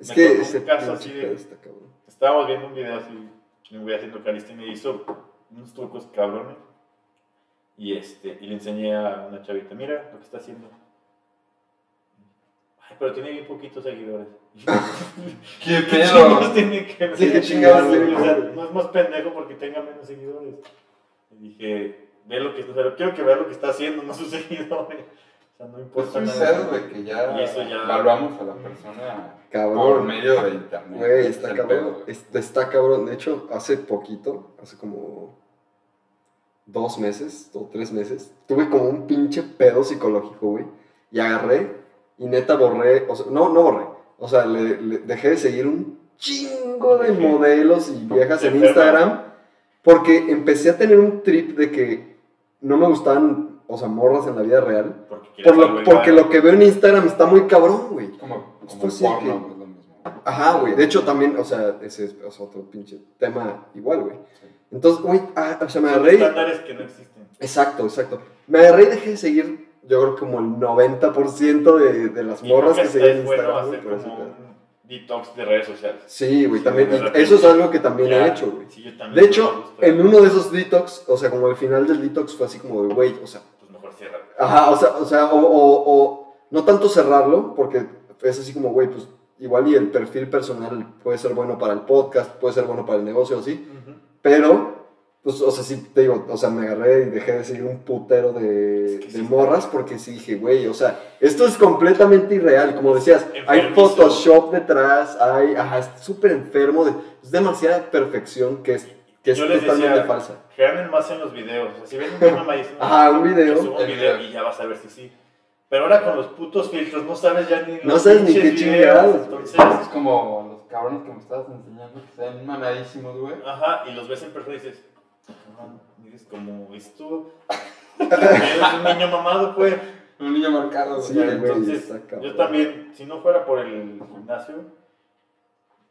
Es Me que ese un caso así de- pedo está cabrón. Estábamos viendo un video así, me voy haciendo calistenia y hizo unos trucos cabrones. Y, este, y le enseñé a una chavita, mira lo que está haciendo. Ay, pero tiene bien poquitos seguidores. [laughs] ¿Qué [laughs] ¿Qué chingados pedo? tiene que ver? Sí, qué chingados tiene O que sea, ver. no es más pendejo porque tenga menos seguidores. Y dije, ve lo que está. Quiero que vea lo que está haciendo, no sus [laughs] seguidores. Sea, no Pues importa un nada. pedo de que ya, Y eso ya- evaluamos a la persona por Cabrón. medio de internet. Güey, está es cabrón. pedo, güey. Es- Está cabrón. De hecho, hace poquito, hace como dos meses o tres meses, tuve como un pinche pedo psicológico, güey. Y agarré y neta borré, o sea, no, no borré. O sea, le, le- dejé de seguir un chingo de modelos y viejas en. Instagram. Porque empecé a tener un trip de que no me gustaban, o sea, morras en la vida real. Porque, Por lo, porque lo que veo en Instagram está muy cabrón, güey. Como, como el sí que- güey, es lo mismo. Ajá, güey. De hecho, también, o sea, ese es, o sea, otro pinche tema igual, güey. Sí. Entonces, güey, ah, o sea, me agarré. estándares que no existen. Exacto, exacto. Me agarré y dejé de seguir, yo creo, como el 90% de, de las Y morras que seguían en bueno Instagram. güey, hacer como un detox de redes sociales. Sí, güey, Sí, también. y eso es algo que también Ya, he hecho, güey. sí, yo también De hecho, en uno de esos detox, o sea, como al final del detox fue así como de, güey, o sea, Pues. Ajá, o sea, o, sea, o, o- o no tanto cerrarlo, porque es así como, güey, pues igual y el perfil personal puede ser bueno para el podcast, puede ser bueno para el negocio, así, pero, pues, o sea, sí, te digo, o sea, me agarré y dejé de seguir un putero de, Es que de sí. morras, porque sí dije, güey, o sea, esto es completamente irreal, como decías, hay. Photoshop detrás, hay, ajá, es súper enfermo, de- es demasiada perfección que es, que es Yo les totalmente decía, falsa. Crean más en los videos. O sea, si ven un tema maíz, [laughs] Ajá, un video. subo un video y ya vas a ver si sí. Pero ahora con los putos filtros no sabes ya ni No sabes ni qué chingados. Entonces, Es como los cabrones que me estabas enseñando que están mamadísimos, güey. ajá, y los ves en persona y dices, no, eres como esto. [laughs] Eres un niño mamado, pues. Un niño marcado, güey. Sí, güey, Entonces, yo también, si no fuera por el gimnasio,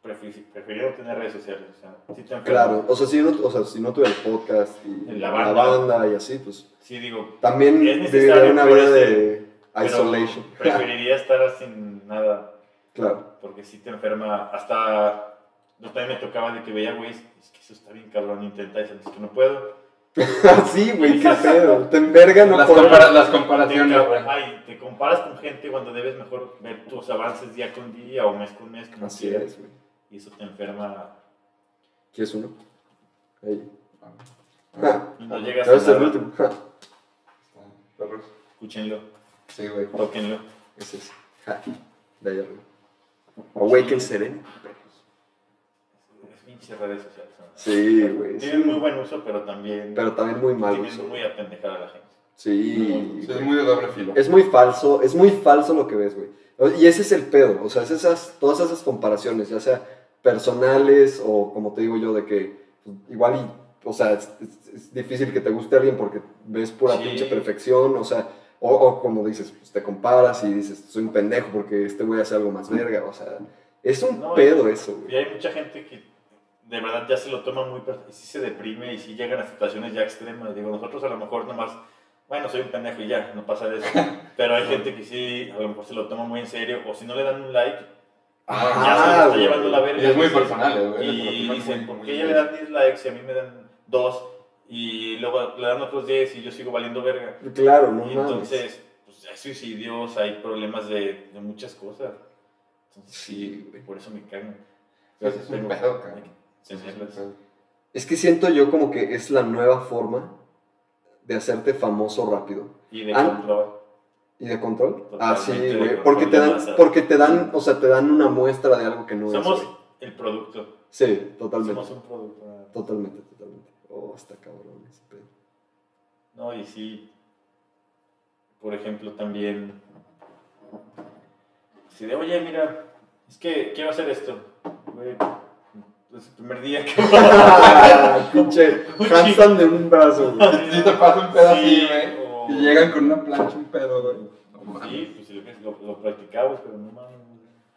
preferiría no tener redes sociales. O sea, si te Claro, o sea, si no, o sea, si no tuviera el podcast y la la banda. banda, y así, pues Sí, digo, también Es viviría necesario, una vida de pero isolation. [laughs] preferiría estar sin nada. Claro. porque si te enferma, hasta yo también me tocaba de que veía, güey, es que eso está bien cabrón, intenta eso, es que no puedo. [laughs] sí, güey, qué [laughs] pedo. Te enverga no Las, compara- las Te, comparaciones, güey. ay, te comparas con gente cuando debes mejor ver tus avances día con día o mes con mes, como Así quieras, es, güey. Y eso te enferma ¿Quieres uno? Ahí. Ah, y no llegas Ese a es el último. Perros. Escúchenlo, Sí, güey. tóquenlo. Ese es. Ja, De ahí arriba. Awaken Sereno. Es pinche redes sociales. ¿no? Sí, güey. Tienen sí. muy buen uso, pero también Pero también muy mal uso. muy a pendejar a la gente. Sí. Sí, es muy de doble filo. Es muy falso, es muy falso lo que ves, güey. Y ese es el pedo, o sea, es esas, todas esas comparaciones, ya sea personales o como te digo yo, de que pues, igual y, o sea, es, es- es difícil que te guste alguien porque ves pura Sí. pinche perfección, o sea, o, o como dices, pues te comparas y dices, soy un pendejo porque este güey hace algo más verga, o sea, es un No, pedo eso, güey. Y hay mucha gente que de verdad ya se lo toma muy y sí se deprime y sí llegan a situaciones ya extremas. Digo, nosotros a lo mejor nomás, bueno, soy un pendejo y ya, no pasa de eso. [laughs] Pero hay gente que sí, a lo mejor se lo toma muy en serio o si no le dan un like, ya se lo está llevando la verga. Y es muy personal, eh, güey. Y dicen, ¿por qué en le dan 10 likes y a mí me dan 2? Y luego le dan otros 10 y yo sigo valiendo verga. Claro, no y entonces, pues hay suicidios, hay problemas de, de muchas cosas. Entonces, Sí, por eso me cagan. Pues es un pedo. Es que siento yo como que es la nueva forma de hacerte famoso rápido. Y de Ah. control. ¿Y de control? Ah, sí, güey. Porque te dan, porque te dan, o sea, te dan una muestra de algo que no Somos es. güey. el producto. Sí, totalmente. Somos un producto. Totalmente, totalmente. Oh, está cabrón ese pedo. No, y sí, por ejemplo, también, si de, oye, mira, es que quiero hacer esto, güey, es el primer día que [laughs] Pinche [laughs] handstand de un brazo, güey. Si te pasa un así, güey. Y llegan con una plancha, un pedo, güey. No. Sí, pues sí, lo, lo, practicamos, pero no mames.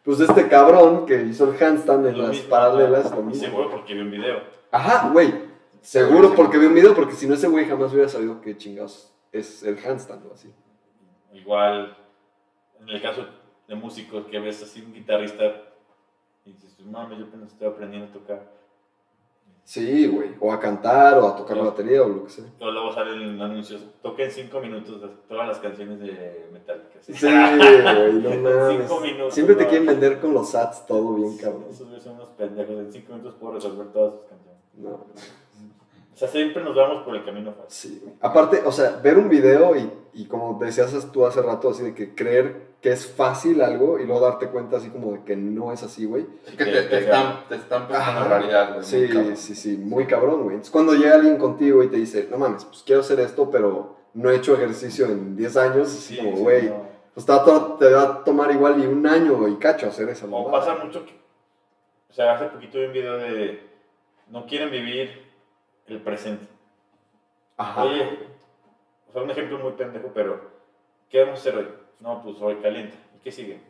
Pues este cabrón que hizo el handstand en Lo las mismo, paralelas, lo mismo. Seguro porque vi un video. Ajá, güey. Seguro porque vi un video, porque si no ese güey jamás hubiera sabido qué chingados es el handstand o así. Igual, en el caso de músicos que ves así un guitarrista y dices, mames, yo apenas estoy aprendiendo a tocar. Sí, güey. O a cantar, o a tocar la batería, o lo que sea. O luego salen anuncios, toquen 5 minutos todas las canciones de Metallica. Sí, güey, no [laughs] mames. Cinco minutos, Siempre te quieren vender con los ads todo bien, cabrón. Esos güeyes son unos pendejos, en 5 minutos puedo resolver todas sus canciones. No, O sea, siempre nos vamos por el camino fácil. sí. Aparte, o sea, ver un video y, y como decías tú hace rato, así de que creer que es fácil algo y luego darte cuenta así como de que no es así, güey. Es que te, te están, te están pensando en realidad, güey. Sí, sí, sí, muy cabrón, güey. Entonces cuando llega alguien contigo y te dice, no mames, pues quiero hacer esto, pero no he hecho ejercicio en 10 años, así como, sí, güey, no. pues te va, te va a tomar igual y un año y cacho hacer esa O mamada. pasa mucho que, o sea, hace poquito vi un video de, no quieren vivir el presente. Ajá. Oye, o sea, un ejemplo muy pendejo, pero ¿qué vamos a hacer hoy? No, pues hoy calienta. ¿Y qué sigue?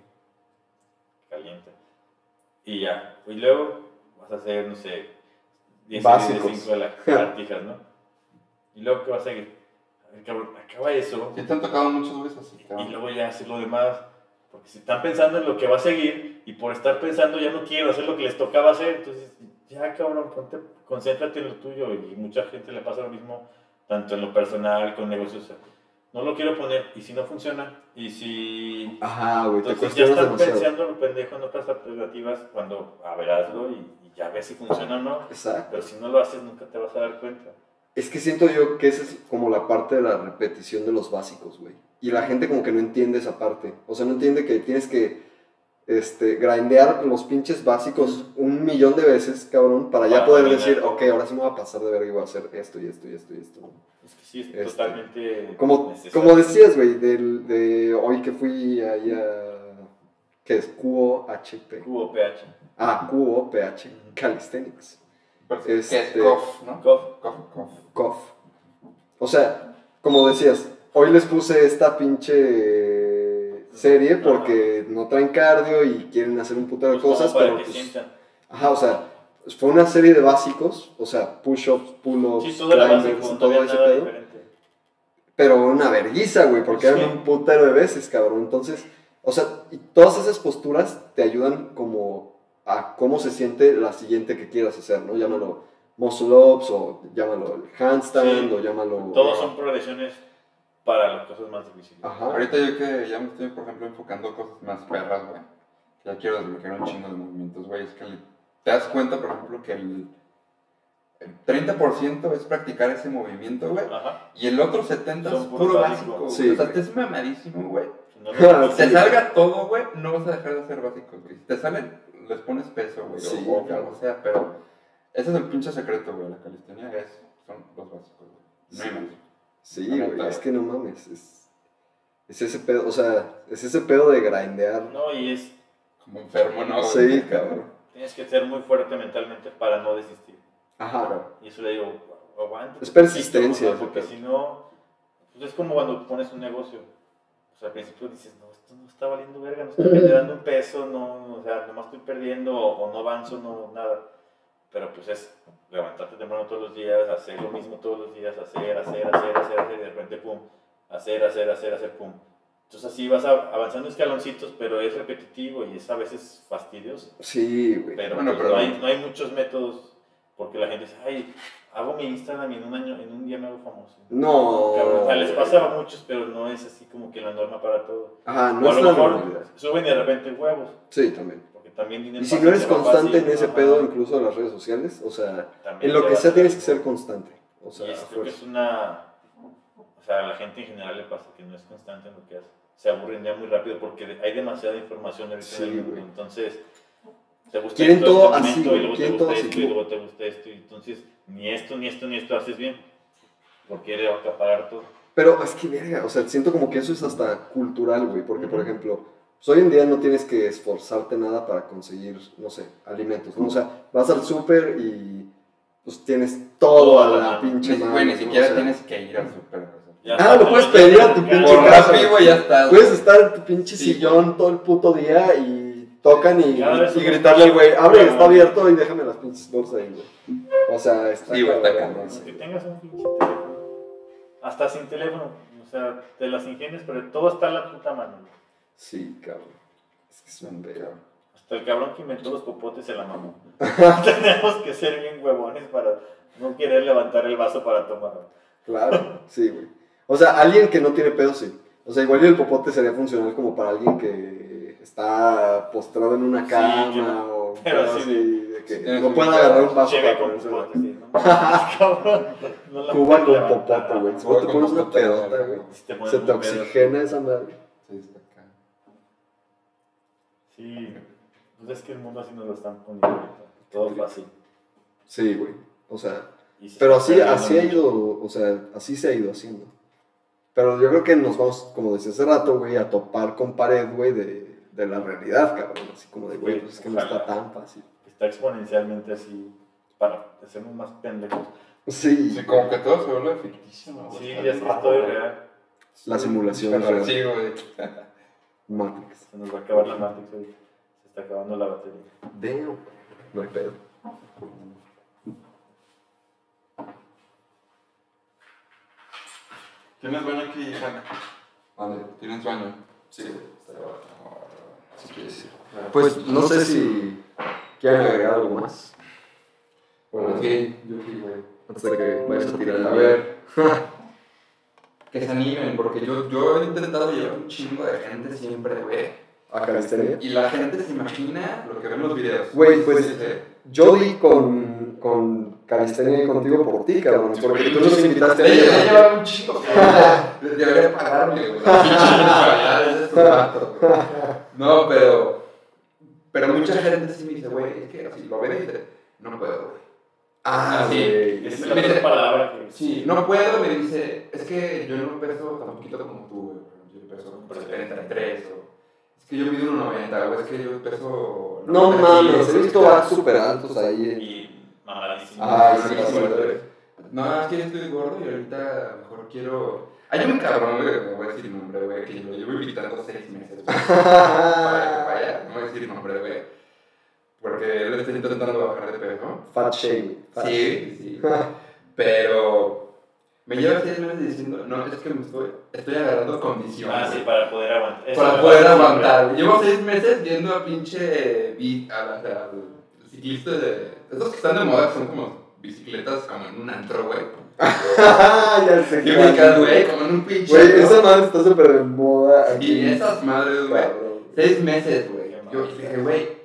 Calienta. Y ya. Y luego vas a hacer, no sé, 10 Básicos. de 5 de las lagartijas, ¿no? Y luego, ¿qué vas a seguir? A ver, cabrón, acaba eso. Sí te han tocado muchos veces así, Y luego ya hacer lo demás. Porque si están pensando en lo que va a seguir y por estar pensando ya no quiero hacer lo que les tocaba hacer, entonces ya cabrón, ponte, concéntrate en lo tuyo. Y mucha gente le pasa lo mismo, tanto en lo personal, con negocios. o sea, no lo quiero poner y si no funciona, y si. Ajá, güey, te Entonces ya demasiado. pensando lo pendejo en otras alternativas cuando a ver, hazlo y, y ya ves si funciona o no. Exacto. Pero si no lo haces, nunca te vas a dar cuenta. Es que siento yo que esa es como la parte de la repetición de los básicos, güey. Y la gente como que no entiende esa parte. O sea, no entiende que tienes que este, grindear los pinches básicos un millón de veces, cabrón, para ya Para poder dominar. decir, ok, ahora sí me voy a pasar de verga y voy a hacer esto y esto y esto y esto. Es que sí, es Este, totalmente. Como, necesario. como decías, güey, de hoy que fui ahí a... ¿Qué es? QOHP. QOPH. Ah, QOPH. Calisthenics. Que este- es cough, ¿no? Cof. Cough, cough. Cof. O sea, como decías, hoy les puse esta pinche serie porque no traen cardio y quieren hacer un putero de Pues cosas, para pero que pues, sientan. ajá, o sea, fue una serie de básicos, o sea, push-ups, pull-ups, Sí, todo básico, todo ese pedo. diferente. Pero una verguiza, güey, porque Sí. eran un putero de veces, cabrón. Entonces, o sea, y todas esas posturas te ayudan como a cómo se siente la siguiente que quieras hacer, ¿no? Llámalo muscle ups o llámalo handstand Sí. o llámalo... Todos son progresiones para las cosas más difíciles. Ajá. Ahorita yo que ya me estoy, por ejemplo, enfocando en cosas más perras, güey. Ya quiero desbloquear un chingo de movimientos, güey. Es que le- te das cuenta, por ejemplo, que el, el 30% es practicar ese movimiento, güey. Ajá. Y el otro 70% es Son puro puro básico. básico. Sí, o sea, güey. te es mamadísimo, güey. No, no- Si te Sí. salga todo, güey, no vas a dejar de hacer básicos, güey. Si te salen, les pones peso, güey. Sí, o, claro. sea, pero ese es el pinche secreto, güey. La calistenia es, son los básicos, güey. No hay más. Sí, güey, es que no mames, es, es ese pedo, o sea, es ese pedo de grindear. No, y es. Como enfermo, ¿no? Sí, cabrón. tienes que ser muy fuerte mentalmente para no desistir. Ajá. Y eso le digo, aguanta. Es persistencia, porque si no, pues es como cuando pones un negocio. O sea, al principio dices, no, esto no está valiendo verga, no estoy [laughs] generando un peso, no, o sea, nomás estoy perdiendo o, o no avanzo, no, nada. Pero pues es levantarte temprano todos los días, hacer lo mismo todos los días, hacer, hacer, hacer, hacer, hacer, y de repente, pum, hacer, hacer, hacer, hacer, pum. Entonces así vas avanzando escaloncitos, pero es repetitivo y es a veces fastidioso. Sí, güey. Pero, Bueno, pues, pero- No, hay, no hay muchos métodos porque la gente dice, ay, hago mi Instagram y en un año, en un día me hago famoso. No. Cabrón, o sea, les pasa a muchos, pero no es así como que la norma para todo. Ajá, o no a es lo la mejor normalidad. suben de repente huevos, Sí, también. También dinero Y si no eres constante fácil, en ese pedo, incluso de las redes sociales, o sea, También en lo que sea tienes que ser constante. O sea, y creo que es una. O sea, a la gente en general le pasa que no es constante en lo que hace. Se aburren ya muy rápido porque hay demasiada información ahorita Sí, en el mundo. Entonces, te gusta Quieren esto, todo este así, y luego te gusta todo así esto, y luego te gusta esto. Y entonces, ni esto, ni esto, ni esto haces bien. Porque quiere acaparar todo. Pero es que, verga, o sea, siento como que eso es hasta cultural, güey, porque, por ejemplo, pues hoy en día no tienes que esforzarte nada para conseguir, no sé, alimentos, ¿no? O sea, vas al súper y pues tienes todo a la pinche mano. Güey, ni siquiera O sea, tienes que ir al súper. o sea. Ya Ah, está, lo puedes ya pedir a tu pinche casa. Ya estás. Puedes estar en tu pinche Sí, sillón todo el puto día y tocan y, gritarle al güey, abre, está abierto y déjame las pinches bolsas ahí, güey. O sea, está Sí, güey, está cabrón. Que tengas un pinche teléfono. Hasta sin teléfono. O sea, te las ingenias, pero todo está en la puta mano. Sí, cabrón. Es que es un pedo. Hasta el cabrón que inventó los popotes se la mamó. [laughs] Tenemos que ser bien huevones para no querer levantar el vaso para tomar. Claro, sí, güey. O sea, alguien que no tiene pedo, sí. O sea, igual el popote sería funcional como para alguien que está postrado en una Sí, cama que no- o pero cosas sí, así, de que sí, tienes no pueda agarrar un vaso para con popotes, sí, ¿no? [laughs] cabrón. No la Cuba con levantar. popote, güey. Si vos te pones una popote, pedota, güey. Se te oxigena esa madre. Sí, está. Sí, pues es que el mundo así nos lo están poniendo ahorita. Todo fácil. Sí, güey. O sea, se pero así, así ha ido, o sea, así se ha ido haciendo. Pero yo creo que nos vamos, como decía hace rato, güey, a topar con pared, güey, de, de la realidad, cabrón. Así como de, güey, pues es que no está tan fácil. Está exponencialmente así para hacernos más pendejos. Sí, Sí, como que todo se vuelve ficticio, ¿no? Sí, ya es que todo es real. la simulación real. Sí, güey. Matrix. Se nos va a acabar la Matrix ahorita. Se está acabando la batería. Damn. No hay pedo. ¿Tienes baño aquí, Isaac? Vale. ¿Tienes baño? Sí, decir. Pues no sé si quieren agregar algo más. Bueno, sí, yo sí, güey. Antes de que vayas a tirar. A ver. [laughs] que se animen, porque yo, yo he intentado llevar un chingo de gente siempre, güey. ¿A calistenia? Y la gente se imagina lo que ven en los videos. Güey, pues, Dice, Yo di con, con calistenia contigo por ti, cabrón. Porque tú nos invitaste a Ella ella. lleva un chingo. [laughs] güey. Debería pagarme, güey. No, pero. Pero mucha gente sí me dice, güey, es que si lo ve, dice, no puedo, güey. Ah, sí. Es la me dice- otra palabra que. Sí, no puedo, me dice, es que yo no peso tan poquito como tú, güey. Yo peso como 73 o... Es que yo mido 1,90, güey, es que yo peso... No 90 mames, he visto vatos súper altos ahí. Y mamadísimo. Ah, sí, sí. No, es que yo estoy gordo y ahorita mejor quiero... Hay un cabrón, güey, me voy a decir nombre, güey, que lo llevo invitando seis meses, para que vaya, no voy a decir nombre, güey, porque él está intentando bajar de peso. Fat shaming. Fat Sí, sí. [laughs] Pero me lleva seis meses diciendo, no, es que me estoy, estoy agarrando condición. Ah, sí, para poder aguantar. Eso para me poder aguantar. Llevo seis meses viendo a pinche beat, a la, al ciclista de. Esos que están de moda, que son como bicicletas como en un antro, güey. [laughs] ya sé Y qué ubicas, vas. güey, como en un pinche. Güey, esa madre está súper de moda. aquí. Y esas madres, güey. Seis meses, güey. Yo dije, güey,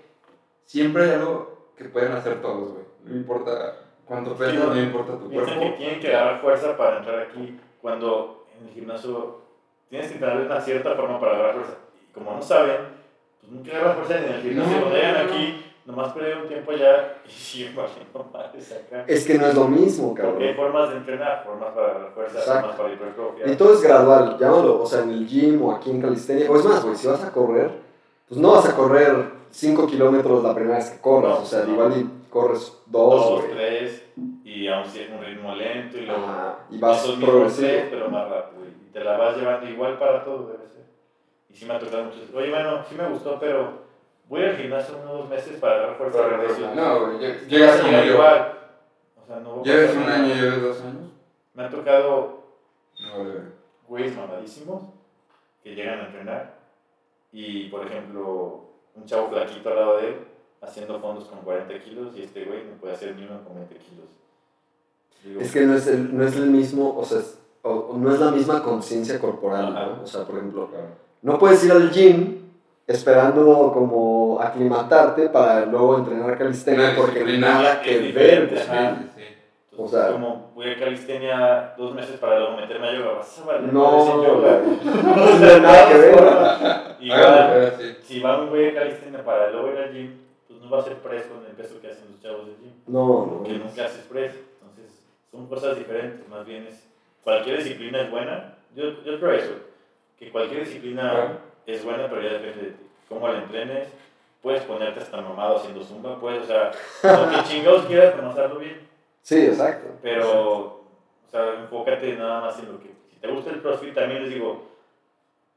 siempre hay algo que pueden hacer todos, güey. No importa cuánto pesas, Sí, no importa tu Piensan que cuerpo. tienen que agarrar fuerza para entrar aquí cuando en el gimnasio tienes que entrar de una cierta forma para agarrar fuerza. Y como no saben, pues nunca agarran fuerza en el gimnasio. No, Cuando llegan no, no. aquí, nomás pierden un tiempo allá y [laughs] madres acá. Es que no es lo mismo, Porque hay cabrón. formas de entrenar, formas para agarrar fuerza, Exacto. formas para hipertrofia. Y todo es gradual, llámalo, o sea, en el gym o aquí en calistenia. O es más, güey, si vas a correr, pues no vas a correr 5 kilómetros la primera vez que corras, No, o sea, no. igual y corres dos, 2, güey. tres, y aún si es un ritmo lento, y luego Ajá, y vas progresivo. tres, pero más rápido, y te la vas llevando igual para todo, debe ser. Y sí me ha tocado mucho. Oye, bueno, sí me gustó, pero voy al gimnasio unos dos meses para agarrar fuerza de regreso. No, Llegas como llegar yo. igual. O sea, no ¿Lleves un año, lleves dos años? Me han tocado No, güey. güeyes mamadísimos que llegan a entrenar y, por ejemplo, un chavo flaquito al lado de él haciendo fondos con 40 kilos y este güey no puede hacer ni uno con 20 kilos. Digo, Es que no es el, no es el mismo, o sea, es- o- o no es la misma conciencia corporal. O sea, por ejemplo, no puedes ir al gym esperando como aclimatarte para luego entrenar calistenia porque nada que ver. O sea- como voy a calistenia dos meses para luego meterme a yoga, vas a valer No, yoga. [laughs] No tiene nada que ver. Ah, Igual, sí. si va un güey a calistenia para luego ir al gym, pues no va a hacer press con el peso que hacen los chavos del gym. No, no. porque nunca haces press. Entonces, son cosas diferentes. Más bien es. Cualquier disciplina es buena. Yo, yo creo eso. Que cualquier disciplina es buena, pero ya depende de ti. Cómo la entrenes. Puedes ponerte hasta mamado haciendo zumba. Puedes, o sea, lo que chingados quieras, pero hacerlo bien. Sí, exacto. Pero, o sea, enfócate nada más en lo que. Si te gusta el crossfit, también les digo.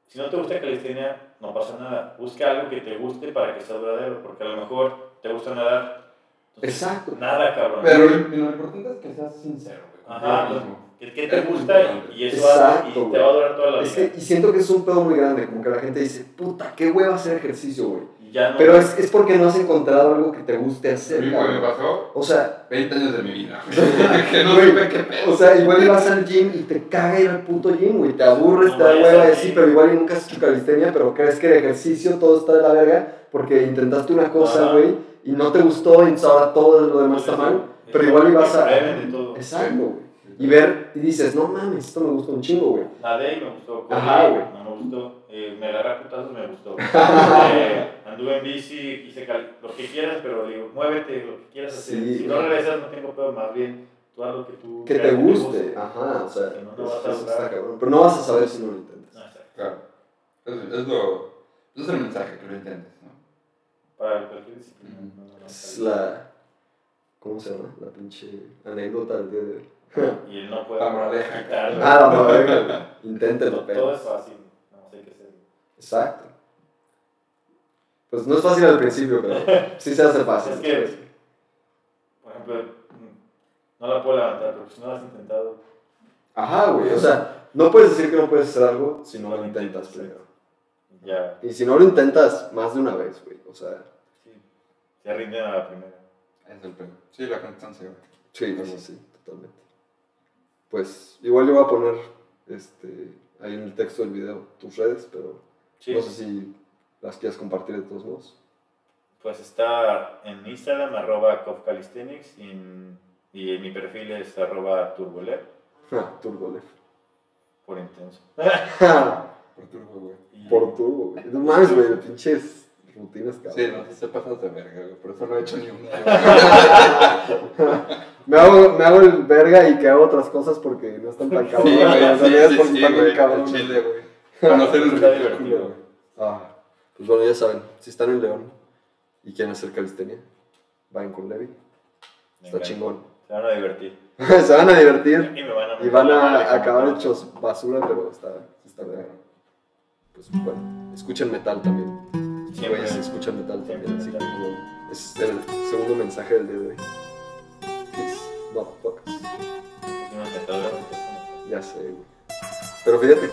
Si no te gusta calistenia, no pasa nada. Busca algo que te guste para que sea duradero. Porque a lo mejor te gusta nadar. entonces, Exacto. Nada, cabrón. Pero lo, importante es que seas sincero, güey. Ajá, contigo mismo. ¿Qué, qué te gusta importante. y eso Exacto, y te va a durar toda la Es vida? que, y siento que es un pedo muy grande, como que la gente dice, puta, qué hueva hacer ejercicio, güey. Y ya no. Pero es, es porque no has encontrado algo que te guste hacer, güey, me pasó O sea, 20 años de mi vida. [laughs] que no Güey, supe qué pedo. o sea, igual ibas al gym y te caga ir al puto gym, güey. Te aburres, No te da hueva y sí, pero igual y nunca has hecho calistenia, pero crees que el ejercicio todo está de la verga porque intentaste una cosa, güey, y no te gustó y entonces ahora todo lo demás está mal. Pero igual ibas a... De. Exacto, güey. Y ver y dices, no mames, esto me gusta un chingo, güey. Nadé y me gustó. Ajá, güey. no me gustó. Eh, me agarré a putazos, me gustó. [laughs] Eh, anduve en bici, hice cal- lo que quieras, pero digo, muévete, lo que quieras hacer. Sí, si no regresas, no tengo pedo, más bien, tú haz lo que tú Que te guste. Ajá, o sea, no, no vas a está cabrón. Pero no vas a saber si no lo intentas. No. Claro. Es, es lo. Es el mensaje que lo intentes, ¿no? Para cualquier disciplina. No, no, no, Es la... ¿Cómo se llama? La pinche anécdota del día de hoy. Y él no puede La moraleja. quitarlo. Ah, no. Inténtelo, todo, es fácil. No, hacerlo. Exacto. Pues no es fácil al principio, pero [laughs] sí se hace fácil. Es que, por ejemplo, mm, no la puedo levantar, pero si no lo has intentado, Ajá, güey. O sea, no puedes decir que no puedes hacer algo si no lo intentas primero. ya Y si no lo intentas más de una vez, güey. O sea, sí, se rinden a la primera. Es el pedo. Sí, la constancia, güey. sí, sí, sí, totalmente. Pues igual yo voy a poner este, ahí en el texto del video tus redes, pero Sí, no sé si las quieres compartir de todos modos. pues está en Instagram, arroba cofcalisthenics, y, en- y en mi perfil es arroba turbolep, Ja, [laughs] Turbo Lef. por intenso. [laughs] Por turbo, güey. Y- Por turbo, güey. No mames, güey, pinches rutinas, cabrón. Sí, no, te pasas de verga, güey. Por eso no he hecho ni una. [laughs] Me hago, me hago el verga y que hago otras cosas porque no están tan Sí, güey, en sí, sí, porque sí, están bien güey. Conocer ridículo, güey. Ah, pues bueno, ya saben, si están en León y quieren hacer calistenia, vayan con Levi. Está chingón. Se van a divertir. [laughs] Se van a divertir Y me van a y van a como acabar todo. hechos basura, pero está, está bien. Pues bueno, escuchen metal también. Siempre. Güeyes, escuchan metal también. Así que metal. bueno, es el segundo mensaje del día de hoy. Peace, que son- Ya sé, güey. Pero fíjate,